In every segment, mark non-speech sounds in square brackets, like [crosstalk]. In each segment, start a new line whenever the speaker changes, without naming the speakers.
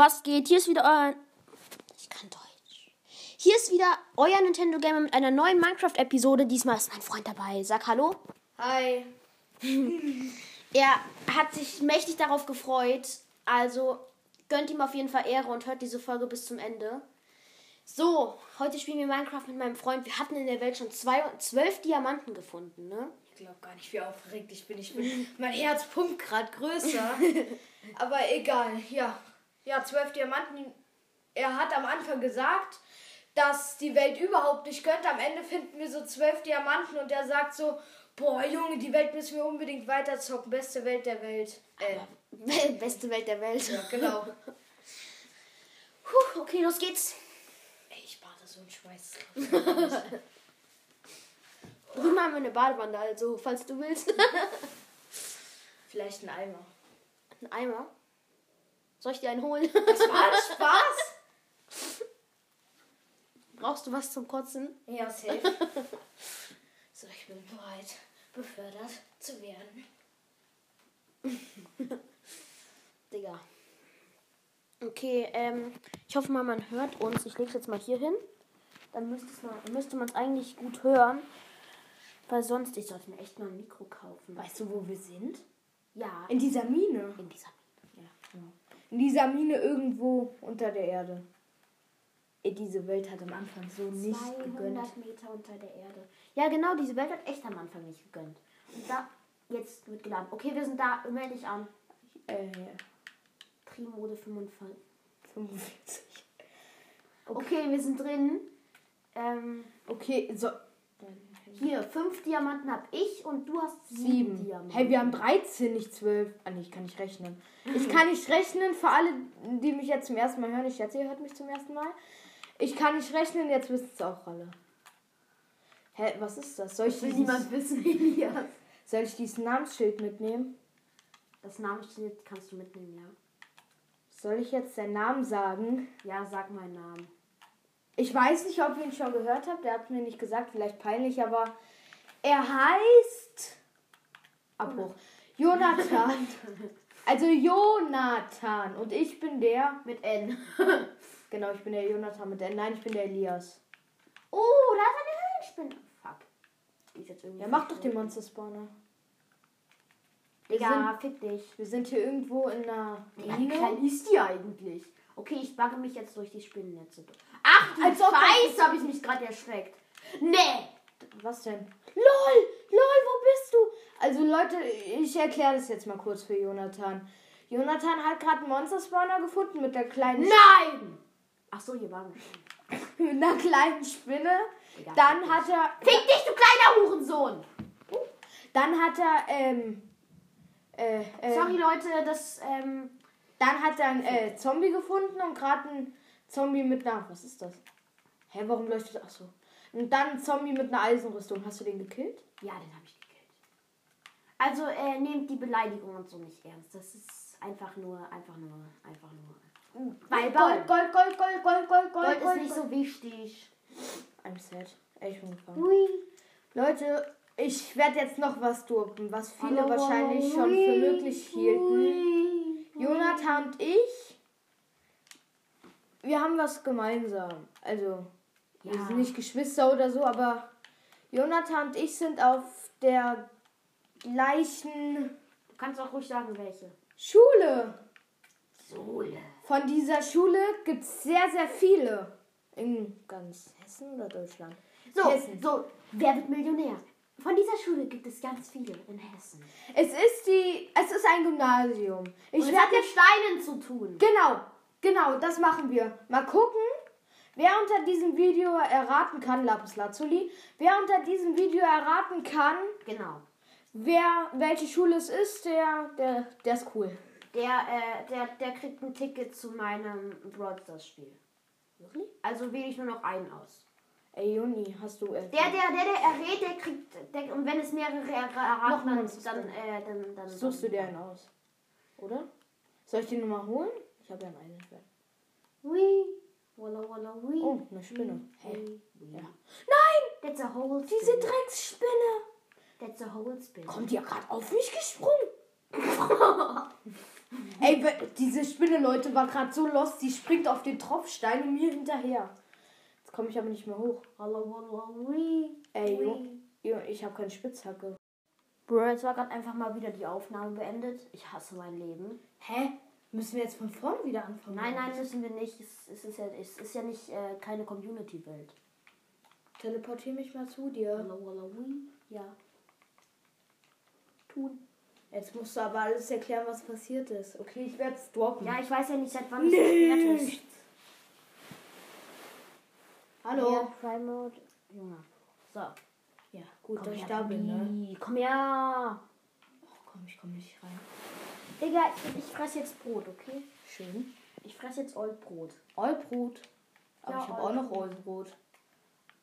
Was geht? Hier ist wieder euer. Ich kann Deutsch. Hier ist wieder euer Nintendo Gamer mit einer neuen Minecraft-Episode. Diesmal ist mein Freund dabei. Sag Hallo.
Hi. [laughs]
Er hat sich mächtig darauf gefreut. Also gönnt ihm auf jeden Fall Ehre und hört diese Folge bis zum Ende. So, heute spielen wir Minecraft mit meinem Freund. Wir hatten in der Welt schon zwei, zwölf Diamanten gefunden, ne?
Ich glaube gar nicht, wie aufgeregt ich bin. Ich bin mein Herz pumpt gerade größer. [laughs] Aber egal, ja. Ja, zwölf Diamanten. Er hat am Anfang gesagt, dass die Welt überhaupt nicht könnte. Am Ende finden wir so zwölf Diamanten und er sagt so, boah Junge, die Welt müssen wir unbedingt weiterzocken. Beste Welt der Welt. Äh, [laughs]
Beste Welt der Welt.
ja, genau. [laughs]
Puh, okay, los geht's.
Ey, ich bade so einen Schweiß. [laughs]
Drüben haben wir eine Badewanne, also falls du willst.
Vielleicht ein Eimer.
Ein Eimer. Soll ich dir einen holen?
Das war Spaß? [laughs]
Brauchst du was zum Kotzen?
Ja, safe. So, ich bin bereit, befördert zu werden. [laughs]
Digga. Okay, ähm, ich hoffe mal, man hört uns. Ich lege jetzt mal hier hin. Dann müsste, es mal, müsste man es eigentlich gut hören. Weil sonst, ich sollte mir echt mal ein Mikro kaufen.
Weißt du, wo wir sind?
Ja,
In dieser Mine.
in dieser.
Genau. In dieser Mine irgendwo unter der Erde. Diese Welt hat am Anfang so nicht
200
gegönnt.
Meter unter der Erde. Ja, genau, diese Welt hat echt am Anfang nicht gegönnt. Und da, jetzt wird geladen. Okay, wir sind da. Melde dich an.
Äh, ja.
Trimode 45.
45.
Okay, wir sind drin. Ähm,
Okay, so.
Hier, fünf Diamanten habe ich und du hast sieben,
Sieben.
Diamanten.
Hey, wir haben 13, nicht 12. Ah, nee, ich kann nicht rechnen. Ich [laughs] kann nicht rechnen für alle, die mich jetzt zum ersten Mal hören. Ich schätze, ihr hört mich zum ersten Mal. Ich kann nicht rechnen, jetzt wisst ihr auch alle. Hä, was ist das? Soll ich,
Das will
dieses,
niemand wissen, [laughs] Elias.
soll ich dieses Namensschild mitnehmen?
Das Namensschild kannst du mitnehmen, ja.
Soll ich jetzt den Namen sagen?
Ja, sag meinen Namen.
Ich weiß nicht, ob ihr ihn schon gehört habt. Der hat mir nicht gesagt, vielleicht peinlich, aber er heißt. Abbruch. Jonathan. [laughs] Also Jonathan. Und ich bin der.
Mit N. [laughs]
Genau, ich bin der Jonathan mit der. Nein, ich bin der Elias.
Oh, da ist eine Höhlenspinne. Fuck. Die ist jetzt irgendwie.
Ja, mach doch den Monster Spawner.
Digga, fick dich.
Wir sind hier irgendwo in einer
wie klein ist die eigentlich? Okay, ich backe mich jetzt durch die Spinnennetze. Ach, du
Als ob
Scheiße, habe ich mich gerade erschreckt. Nee.
Was denn? LOL! LOL, wo bist du? Also Leute, ich erkläre das jetzt mal kurz für Jonathan. Jonathan hat gerade einen Monster Spawner gefunden mit der kleinen
Nein! Ach so, hier waren wir schon.
mit einer kleinen Spinne.
Egal,
Dann hat er,
Fick dich, du kleiner Hurensohn!
dann hat er, ähm, äh, äh,
Sorry, Leute, das, ähm,
dann hat er einen äh, Zombie gefunden und gerade einen Zombie mit einer, was ist das? Hä, warum leuchtet das? Ach so. Und dann einen Zombie mit einer Eisenrüstung. Hast du den gekillt?
ja, den habe ich gekillt. Also, äh, nehmt die Beleidigung und so nicht ernst. Das ist einfach nur, einfach nur, einfach nur. Weil
Gold, Gold, Gold, Gold, Gold, Gold, Gold,
Gold
Gold,
ist nicht so wichtig.
I'm sad. Ich bin gefangen.
Ui.
Leute, ich werde jetzt noch was droppen, was viele
Hallo,
wahrscheinlich schon für möglich hielten.
ui.
Jonathan und ich, wir haben was gemeinsam. Also, wir
Ja.
sind nicht Geschwister oder so, aber Jonathan und ich sind auf der gleichen
Du kannst auch ruhig sagen, welche.
Schule.
Sohle.
Von dieser Schule gibt es sehr, sehr viele. In ganz Hessen oder Deutschland?
So,
Hessen.
so, wer wird Millionär? Von dieser Schule gibt es ganz viele in Hessen.
Es ist die, es ist ein Gymnasium. Ich
Und es hat mit Steinen zu tun.
Genau, genau, das machen wir. Mal gucken, wer unter diesem Video erraten kann, Lapis Lazuli, wer unter diesem Video erraten kann,
Genau.
wer welche Schule es ist, der, der, der ist cool.
Der, äh, der, der kriegt ein Ticket zu meinem Brawl Stars Spiel.
Wirklich?
Also wähle ich nur noch einen aus.
Ey, Juni, hast du. Äh,
Der, der, der, der errät, der kriegt, der, und wenn es mehrere er- erraten, dann, dann, äh, dann, dann,
Suchst du
dann,
dir einen aus? Oder? Soll ich den nochmal holen? Ich habe ja einen Eisenschwert.
Ui, walla, walla, ui.
Oh, eine Spinne.
Ui, ui.
Ja. Nein!
That's a whole
Diese
spin.
Drecksspinne!
That's a whole spin.
Kommt die ja gerade auf mich gesprungen? [laughs] Ey, diese Spinne, Leute, war gerade so lost, die springt auf den Tropfstein und mir hinterher. Jetzt komme ich aber nicht mehr hoch. Ey, Jo, ich habe keine Spitzhacke.
Bro, jetzt war gerade einfach mal wieder die Aufnahme beendet. Ich hasse mein Leben.
Hä? Müssen wir jetzt von vorne wieder anfangen?
Nein, nein, müssen wir nicht. Es, es, ist, ja, es ist ja nicht äh, keine Community-Welt.
Teleportier mich mal zu dir.
Ja. Tun.
Jetzt musst du aber alles erklären, was passiert ist. Okay, ich werde es droppen.
Ja, ich weiß ja nicht, seit wann es gesperrt ist.
Hallo.
Ja, Prime Mode. Junge. So.
Ja, gut,
Komm
dass ich da bin, ne?
Komm her.
Oh, komm, ich komme nicht rein.
Digga, ich, ich fresse jetzt Brot, okay?
Schön.
Ich fresse jetzt Oldbrot.
Allbrot. Aber
Ja,
ich habe auch noch. Rosenbrot.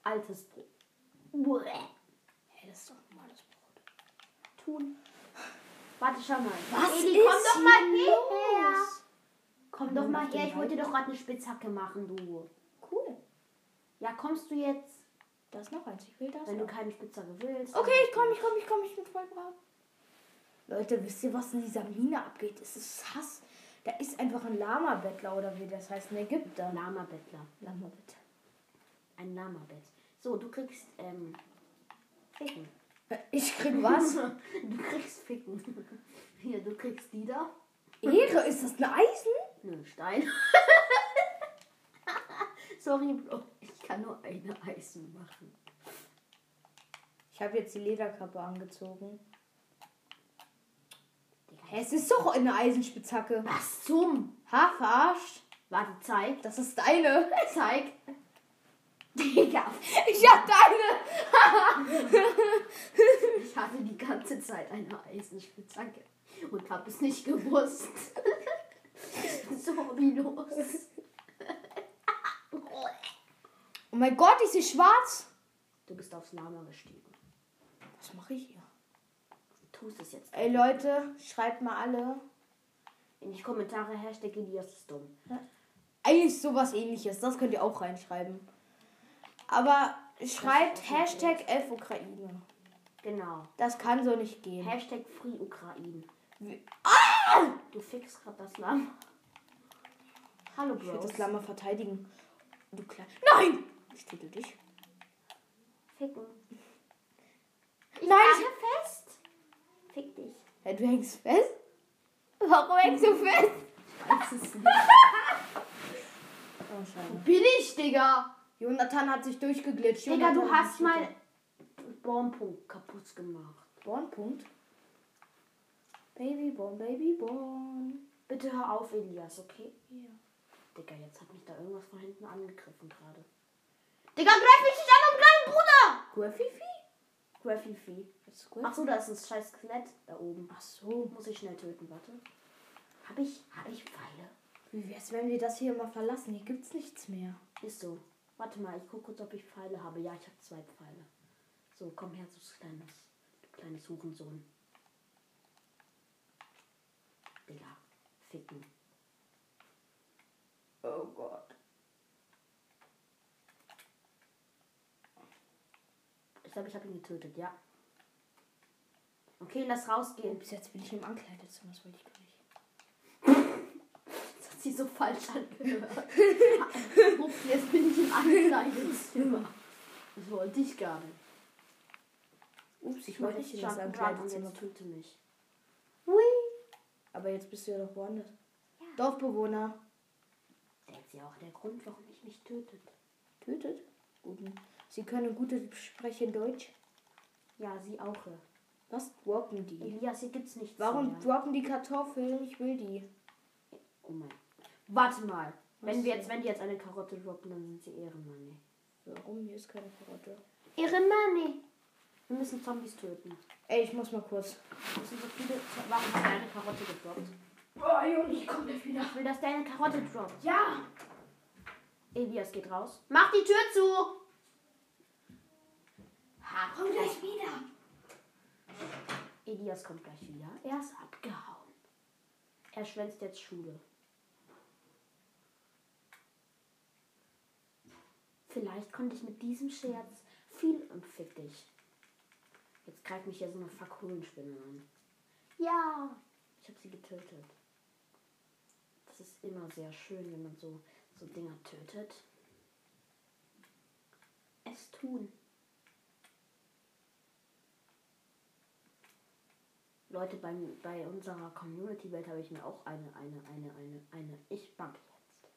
Altes Brot. Uäh.
Hey, das ist doch normales Brot.
Tun. Warte, schau mal.
Was
Eli,
ist
komm doch mal
hier
her.
los?
Komm doch mal her. Ich wollte
Wald?
doch gerade eine Spitzhacke machen, du. Ja, kommst du jetzt,
Da ist noch eins. Ich will das.
wenn du
auch.
keine Spitzhacke willst?
Okay, ich komme, ich komme, ich komme. Ich bin voll brav. Leute, wisst ihr, was in dieser Mine abgeht? Es ist Hass. Da ist einfach ein Lama-Bettler oder wie das heißt, ein Ägypter.
Lama-Bettler.
Lama-Bettler.
Ein Lama-Bett. So, du kriegst, ähm, Ficken. [laughs]
Ich krieg was? [laughs]
Du kriegst Ficken. [laughs] Hier, du kriegst die da.
Ehre, ist das ein Eisen?
Nö, Stein. Sorry, Bro. Ich kann nur eine [laughs] Eisen machen.
Ich habe jetzt die Lederkappe angezogen. Hä, es ist doch eine Eisenspitzhacke.
Was zum?
Ha, verarscht.
Warte, zeig.
Das ist deine. [laughs]
Zeig. Digga,
Ich hab deine. [laughs]
ich hatte die ganze Zeit eine Eisenspitzhacke und hab es nicht gewusst. so wie los.
Oh mein Gott, ist sie schwarz?
Du bist aufs Lama gestiegen.
Was mache ich hier?
Du tust es jetzt.
Ey Leute, schreibt mal alle.
In die Kommentare Hashtag Elias ist dumm.
Eigentlich sowas ähnliches. Das könnt ihr auch reinschreiben. Aber schreibt Hashtag Elf Ukraine.
Genau.
Das kann so nicht gehen.
Hashtag Free Ukraine.
Wie-
Du fixst gerade das Lama. Hallo,
Ich will
Bro.
das Lama verteidigen. Du klein. Nein! Ich töte dich.
Ficken.
Nein!
Hänge fest. Fick dich.
Ja, du hängst fest? Warum hängst du fest?
Weiß es nicht.
Oh, schade.
Bin ich, Digga?
Jonathan hat sich durchgeglitscht.
Digga, du
Jonathan
hast
ist
mein Baumpunkt kaputt gemacht.
Bornpunkt. Baby born, baby born.
Bitte hör auf, Elias, okay?
Ja.
Digga, jetzt hat mich da irgendwas von hinten angegriffen gerade. Digga, greif mich nicht an, um kleinen Bruder! Graffifi.
Ist
Ach so, da ist ein scheiß Skelett da oben.
Ach so.
Muss ich schnell töten, warte. Hab ich, hab ich Pfeile?
Wie wär's, wenn wir das hier mal verlassen? Hier gibt's nichts mehr.
Ist so. Warte mal, ich guck kurz, ob ich Pfeile habe. Ja, ich habe zwei Pfeile. So, komm her, du kleines, du kleines Hurensohn. Digga, ficken.
Oh Gott.
Ich glaube, ich habe ihn getötet, ja. Okay, lass rausgehen.
Bis jetzt bin ich im Ankleidezimmer, das wollte ich gar nicht. [laughs]
Das hat sich so falsch angehört. [laughs] Ups, Jetzt bin ich im Ankleidezimmer. Das wollte ich gar nicht.
Ups, ich wollte nicht in das Ankleidezimmer.
töte mich.
Aber jetzt bist du ja doch woanders.
Ja.
Dorfbewohner.
Der ist ja auch der Grund, warum mich nicht tötet.
Tötet? Guten. Sie können gute sprechen Deutsch.
Ja, sie auch.
Was droppen die?
Elias, hier gibt's nichts
Warum
mehr.
droppen die Kartoffeln? Ich will die.
Oh mein. Warte mal. Wenn
Was
wir
denn?
jetzt, wenn die jetzt eine Karotte droppen, dann sind sie Ehrenmanni.
Warum? Hier ist keine Karotte.
Ehrenmanni. Wir müssen Zombies töten.
Ey, ich muss mal kurz.
Es sind so viele. Warum ist deine Karotte gedroppt?
Oh, Junge, ich komme gleich wieder.
Ich will, dass deine Karotte droppt.
Ja!
Elias geht raus. Mach die Tür zu! Ha,
Komm gleich wieder.
Elias kommt gleich wieder. Er ist abgehauen. Er schwänzt jetzt Schule. Vielleicht konnte ich mit diesem Scherz viel und fick dich. Jetzt greift mich hier so eine Fakulenspinne an. Ja, ich habe sie getötet. Das ist immer sehr schön, wenn man so, so Dinger tötet. Es tun. Leute, bei, bei unserer Community-Welt habe ich mir auch eine, eine, eine, eine, eine, ich mag jetzt.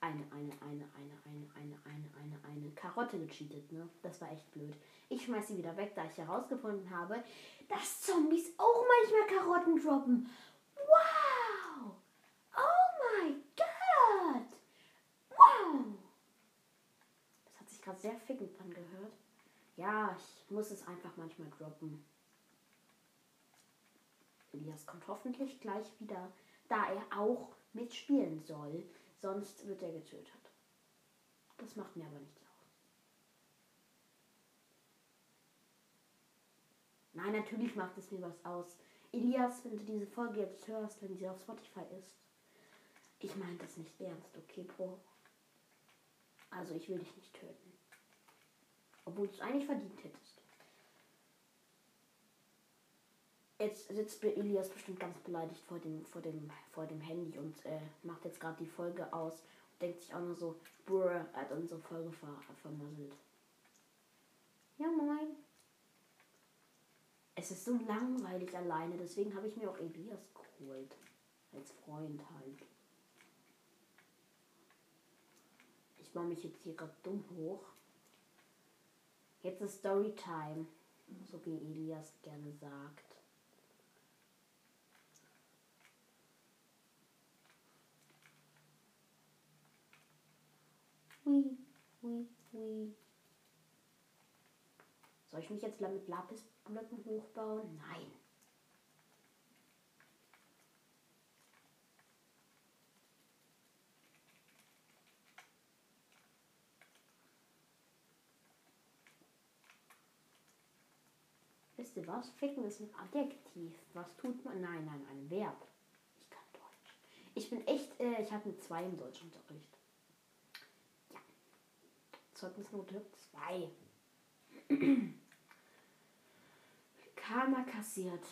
Eine, eine, eine, eine, eine, eine, eine, eine, eine Karotte gecheatet, ne? Das war echt blöd. Ich schmeiß sie wieder weg, da ich herausgefunden habe, dass Zombies auch manchmal Karotten droppen. Wow! Oh my god! Wow! Das hat sich gerade sehr fickend angehört. Ja, ich muss es einfach manchmal droppen. Elias kommt hoffentlich gleich wieder, da er auch mitspielen soll. Sonst wird er getötet. Das macht mir aber nichts aus. Nein, natürlich macht es mir was aus. Elias, wenn du diese Folge jetzt hörst, wenn sie auf Spotify ist, ich meine das nicht ernst, okay, Bro? Also ich will dich nicht töten. Obwohl du es eigentlich verdient hättest. Jetzt sitzt Elias bestimmt ganz beleidigt vor dem, vor dem, vor dem Handy und äh, macht jetzt gerade die Folge aus und denkt sich auch nur so, brr, er hat unsere Folge ver vermasselt. Ja, moin. Es ist so langweilig alleine, deswegen habe ich mir auch Elias geholt. Als Freund halt. Ich baue mich jetzt hier gerade dumm hoch. Jetzt ist Storytime, so wie Elias gerne sagt. Hui, hui, hui. Soll ich mich jetzt mit Lapisblöcken hochbauen? Nein. Wisst ihr was? Ficken ist ein Adjektiv. Was tut man? Nein, nein, ein Verb. Ich kann Deutsch. Ich bin echt, äh, ich habe eine 2 im Deutschunterricht. Zeugnisnote 2. Karma kassiert.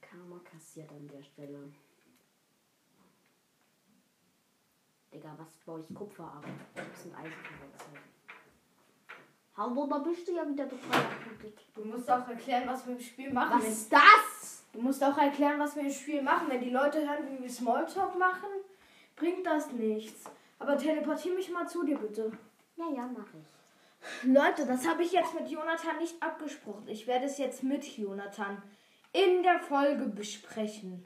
Karma kassiert an der Stelle. Digga, was baue ich Kupfer ab? Das sind Eisenverwechseln. Hallo, da bist du ja wieder befreit.
Du musst auch erklären, was wir im Spiel machen.
Was ist das?
Du musst auch erklären, was wir im Spiel machen. Wenn die Leute hören, wie wir Smalltalk machen, bringt das nichts. Aber teleportier mich mal zu dir, bitte.
Ja, ja, mach ich.
Leute, das habe ich jetzt mit Jonathan nicht abgesprochen. Ich werde es jetzt mit Jonathan in der Folge besprechen.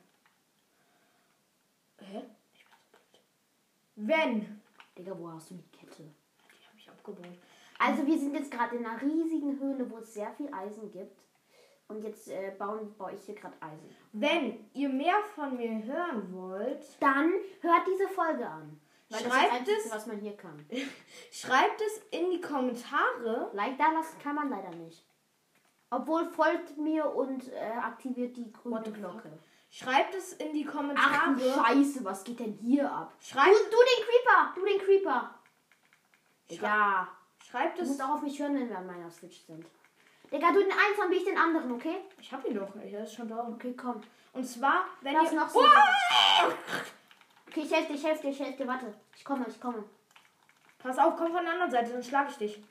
Hä? Ich bin so blöd. Wenn.
Digga, wo hast du die Kette?
Die habe ich abgebaut.
Also wir sind jetzt gerade in einer riesigen Höhle, wo es sehr viel Eisen gibt. Und jetzt äh, bauen, baue ich hier gerade Eisen.
Wenn ihr mehr von mir hören wollt,
Dann hört diese Folge an. Weil das ist das
Schreibt
Einzige,
es-
was man hier kann. [laughs]
schreibt es in die Kommentare.
Like da lassen kann man leider nicht. Obwohl folgt mir und äh, aktiviert die grüne
the
Glocke.
Schreibt es in die
Ach
Kommentare.
du Scheiße, was geht denn hier ab? Du,
Schreibt,
du den Creeper, du den Creeper.
Schrei-
Ja,
schreibt
du
es.
musst auch auf mich hören, wenn wir an meiner Switch sind. Digga, du den einen, dann bin ich den anderen, okay?
Ich hab ihn doch. Er ist schon da.
Okay, komm.
Und zwar, wenn
Lass
ihr
noch so.
Uah! [laughs]
Okay, ich helfe dir, ich helfe dir, ich helfe dir. Warte, ich komme, ich komme.
Pass auf, komm von der anderen Seite, dann schlage ich dich.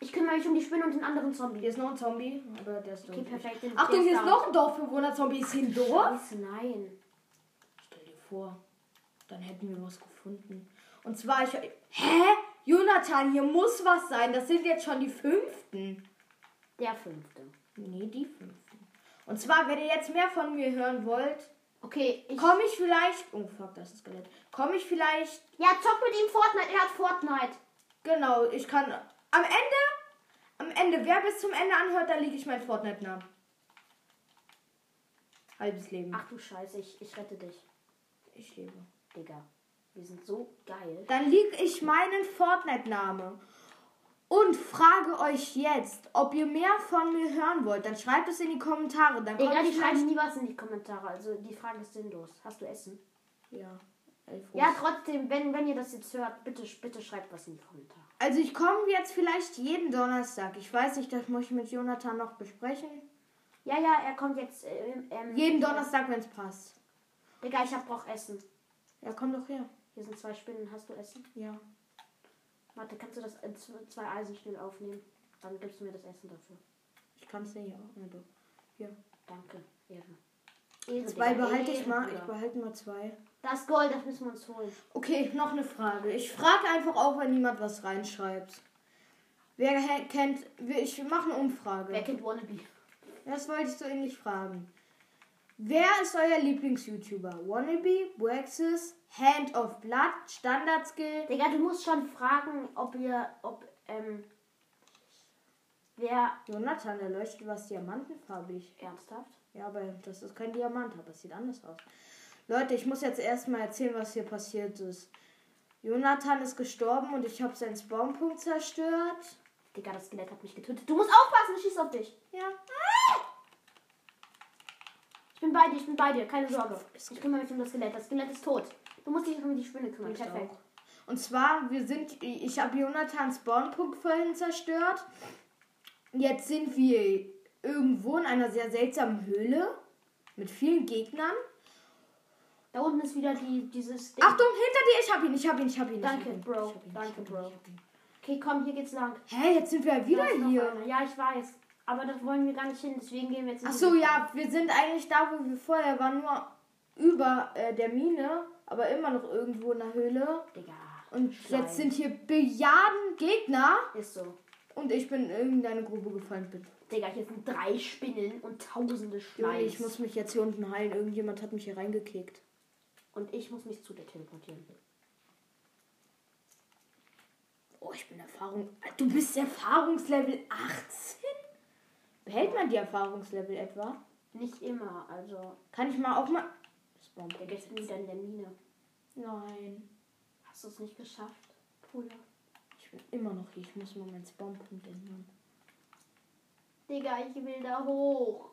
Ich kümmere mich um die Spinne und den anderen Zombie.
Hier ist noch ein Zombie, aber der ist
Okay,
tot.
perfekt. den-
Achtung, hier ist noch ein Dorfbewohner-Zombie. Ist hier ein Dorf?
Scheiße, nein.
Stell dir vor, dann hätten wir was gefunden. Und zwar, ich. Hä? Jonathan, hier muss was sein. Das sind jetzt schon die fünften.
Der fünfte.
Nee, die fünften. Und zwar, wenn ihr jetzt mehr von mir hören wollt,
Okay, ich.
komme ich vielleicht. Oh fuck, das ist Skelett. Komme ich vielleicht.
Ja, zock mit ihm Fortnite. Er hat Fortnite.
Genau, ich kann. Am Ende. Am Ende, wer bis zum Ende anhört, da liege ich mein Fortnite-Namen. Halbes Leben.
Ach du Scheiße, ich, ich rette dich.
Ich lebe.
Digga. Wir sind so geil.
Dann lieg ich meinen Fortnite-Name und frage euch jetzt, ob ihr mehr von mir hören wollt. Dann schreibt es in die Kommentare. Dann
die
ich vielleicht...
nie was in die Kommentare. Also die Frage ist sinnlos. Hast du Essen?
Ja,
Ja, trotzdem, wenn, wenn ihr das jetzt hört, bitte, bitte schreibt was in die Kommentare.
Also ich komme jetzt vielleicht jeden Donnerstag. Ich weiß nicht, das muss ich mit Jonathan noch besprechen.
Ja, ja, er kommt jetzt. Äh, ähm,
Jeden Donnerstag, wenn es passt.
Digga, ich hab brauch Essen.
Ja, komm doch her.
Hier sind zwei Spinnen. Hast du Essen?
Ja.
Warte, kannst du das in zwei Eisen schnell aufnehmen? Dann gibst du mir das Essen dafür.
Ich kann es nicht. Ja, doch. Hier.
Danke. Ehre. Ehre
Zwei
Digga,
behalte ich mal. Ich behalte mal zwei.
Das Gold, das müssen wir uns holen.
Okay, noch eine Frage. Ich frage einfach auch, wenn niemand was reinschreibt. Wer kennt. Ich mache eine Umfrage.
Wer kennt Wannabe?
Das wollte ich so ähnlich fragen. Wer ist euer Lieblings-YouTuber? Wannabe, Waxes, Hand of Blood, Standard Skill?
Digga, du musst schon fragen, ob ihr, ob, ähm, wer
Jonathan, der leuchtet was diamantenfarbig.
ernsthaft?
Ja, aber das ist kein Diamant, aber es sieht anders aus. Leute, ich muss jetzt erstmal erzählen, was hier passiert ist. Jonathan ist gestorben und ich habe seinen Spawnpunkt zerstört.
Digga, das Skelett hat mich getötet. Du musst aufpassen, ich schieß auf dich.
Ja.
Ich bin bei dir, ich bin bei dir, keine Sorge. Ich kümmere mich um das Skelett. Das Skelett ist tot. Du musst dich um die Spinne kümmern.
Ich
Perfekt.
auch. Und zwar, wir sind, ich habe Jonathans Spawnpunkt vorhin zerstört. Jetzt sind wir irgendwo in einer sehr seltsamen Höhle mit vielen Gegnern.
Da unten ist wieder die, dieses Ding.
Achtung, hinter dir, ich hab ihn, ich hab ihn, ich hab ihn. ich
Danke,
hab ihn,
Bro.
ihn,
Danke, Bro. Okay, komm, hier geht's lang.
Hä, jetzt sind wir wieder hier.
Ja, ich weiß. Aber das wollen wir gar nicht hin, deswegen gehen wir jetzt
Ach so, ja, wir sind eigentlich da, wo wir vorher waren, nur über äh, der Mine, aber immer noch irgendwo in der Höhle.
Digga.
Und
Schleim.
jetzt sind hier Billiarden Gegner
Ist so.
und ich bin in irgendeine Grube gefallen, bitte.
Digga, hier sind drei Spinnen und tausende Schleim.
ich muss mich jetzt hier unten heilen. Irgendjemand hat mich hier reingekickt.
Und ich muss mich zu dir teleportieren.
Oh, ich bin Erfahrung. Du bist Erfahrungslevel 18? Behält man die Erfahrungslevel etwa?
Nicht immer, also.
Kann ich mal auch mal.
Der geht wieder in der Mine.
Nein.
Hast du es nicht geschafft? Bruder.
Ich bin immer noch hier. Ich muss mal meinen Spawnpunkt ändern.
Digga, ich will da hoch.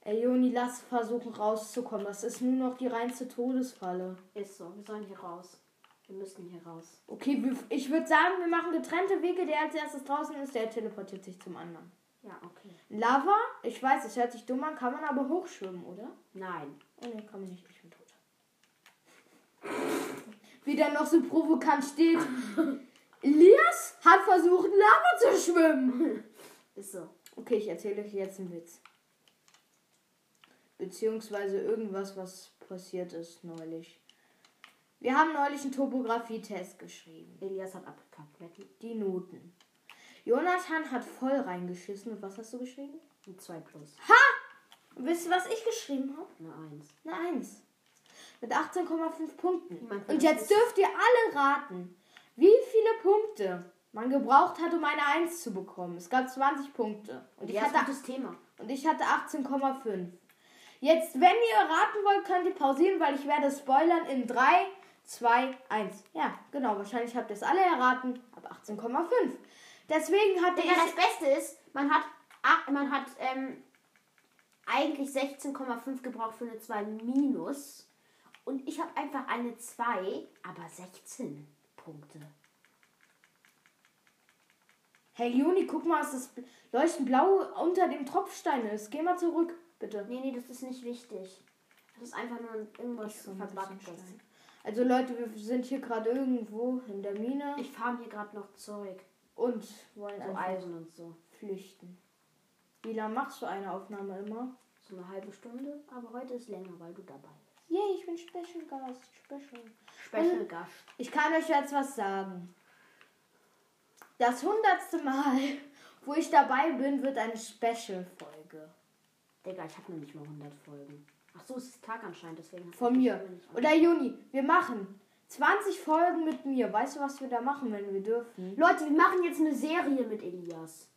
Ey, Joni, lass versuchen rauszukommen. Das ist nur noch die reinste Todesfalle.
Ist so, wir sollen hier raus. Wir müssen hier raus.
Okay, ich würde sagen, wir machen getrennte Wege. Der als erstes draußen ist, der teleportiert sich zum anderen.
Ja, okay.
Lava, ich weiß, es hört sich dumm an, kann man aber hochschwimmen, oder?
Nein.
Oh ne, kann man nicht, ich bin tot. [laughs] Wie der noch so provokant steht. Elias hat versucht, Lava zu schwimmen. [laughs]
Ist so.
Okay, ich erzähle euch jetzt einen Witz. Beziehungsweise irgendwas, was passiert ist neulich. Wir haben neulich einen Topografietest geschrieben.
Elias hat abgekackt. Wetten?
Die Noten. Jonathan hat voll reingeschissen. Und was hast du geschrieben?
Ein 2 plus.
Und wisst ihr, was ich geschrieben habe?
Eine 1.
Eine 1. Mit 18,5 Punkten. Und
das
jetzt dürft ihr alle raten, wie viele Punkte man gebraucht hat, um eine 1 zu bekommen. Es gab 20 Punkte. Und ich
Ja, ist
hatte,
gutes Thema.
und ich hatte 18,5. Jetzt, wenn ihr raten wollt, könnt ihr pausieren, weil ich werde spoilern in 3, 2, 1. Ja, genau. Wahrscheinlich habt ihr es alle erraten. Aber 18,5. Deswegen hatte
Digga, das
ich...
Beste ist, man hat, ach, man hat ähm, eigentlich 16,5 gebraucht für eine 2 minus. Und ich habe einfach eine 2, aber 16 Punkte.
Hey Juni, guck mal, was das leuchtend blau unter dem Tropfstein ist. Geh mal zurück, bitte.
Nee, nee, das ist nicht wichtig. Das ist einfach nur irgendwas
So
Verbacktes.
Also Leute, wir sind hier gerade irgendwo in der Mine
Ich farm hier gerade noch Zeug.
Und wollen
So Eisen und so.
flüchten. Wie lange machst du eine Aufnahme immer?
So eine halbe Stunde. Aber heute ist länger, weil du dabei bist.
Yay, ich bin Special Gast. Special.
Special Gast.
Ich kann euch jetzt was sagen. Das hundertste Mal, [laughs] wo ich dabei bin, wird eine Special-Folge.
Digga, ich habe noch nicht mal 100 Folgen. Ach so, es ist Tag anscheinend, deswegen.
Von mir. Oder Juni, wir machen 20 Folgen mit mir. Weißt du, was wir da machen, wenn wir dürfen?
Leute, wir machen jetzt eine Serie mit Elias.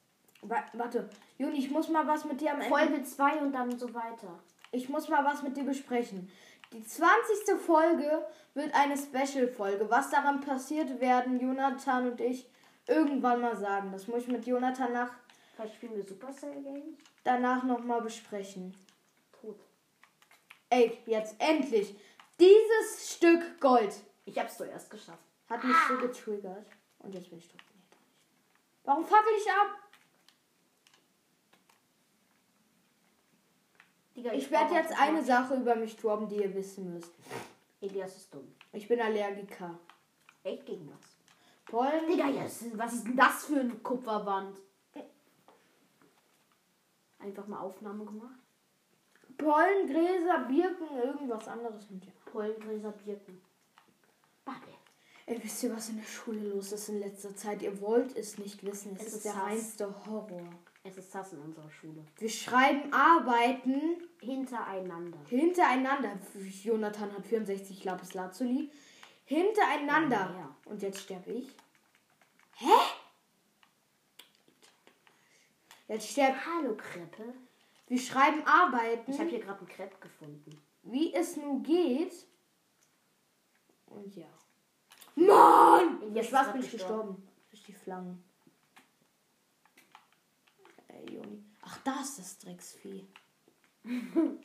Wa- Warte, Juni, ich muss mal was mit dir am Ende.
Folge 2 und dann so weiter.
Ich muss mal was mit dir besprechen. Die 20. Folge wird eine Special-Folge. Was daran passiert, werden Jonathan und ich irgendwann mal sagen. Das muss ich mit Jonathan nach,
Vielleicht spielen wir Supercell Games.
danach nochmal besprechen.
Tot.
Ey, jetzt endlich. Dieses Stück Gold
Ich hab's zuerst geschafft.
hat mich so getriggert. Und jetzt bin ich tot. Nee, doch nicht. Warum fackel ich ab?
Digga,
Ich werde
brauch
jetzt eine. Sache über mich droppen, die ihr wissen müsst.
Elias ist dumm.
Ich bin Allergiker.
Echt gegen was?
Pollen,
Digga, yes, was ist denn das für eine Kupferwand? Einfach mal Aufnahme gemacht.
Pollen, Gräser, Birken, irgendwas anderes mit dir.
Pollengräser, Birken. Bubble.
Ey, wisst ihr, was in der Schule los ist in letzter Zeit? Ihr wollt es nicht wissen. Es,
Es
ist,
ist
der
Hass.
reinste Horror.
Es ist das in unserer Schule.
Wir schreiben Arbeiten
Hintereinander.
hintereinander. Jonathan hat 64 Lapis Lazuli. Hintereinander.
Ja, ja.
Und jetzt sterbe ich. Hä? Jetzt sterbe
Hallo Kreppe.
Wir schreiben Arbeiten,
Ich habe hier gerade einen Crepe gefunden.
wie es nun geht. Und ja. Mann! Spaß
grad
bin ich
gestorben.
Durch die Flammen. Ey, Joni. Ach, da ist das Drecksvieh. [laughs]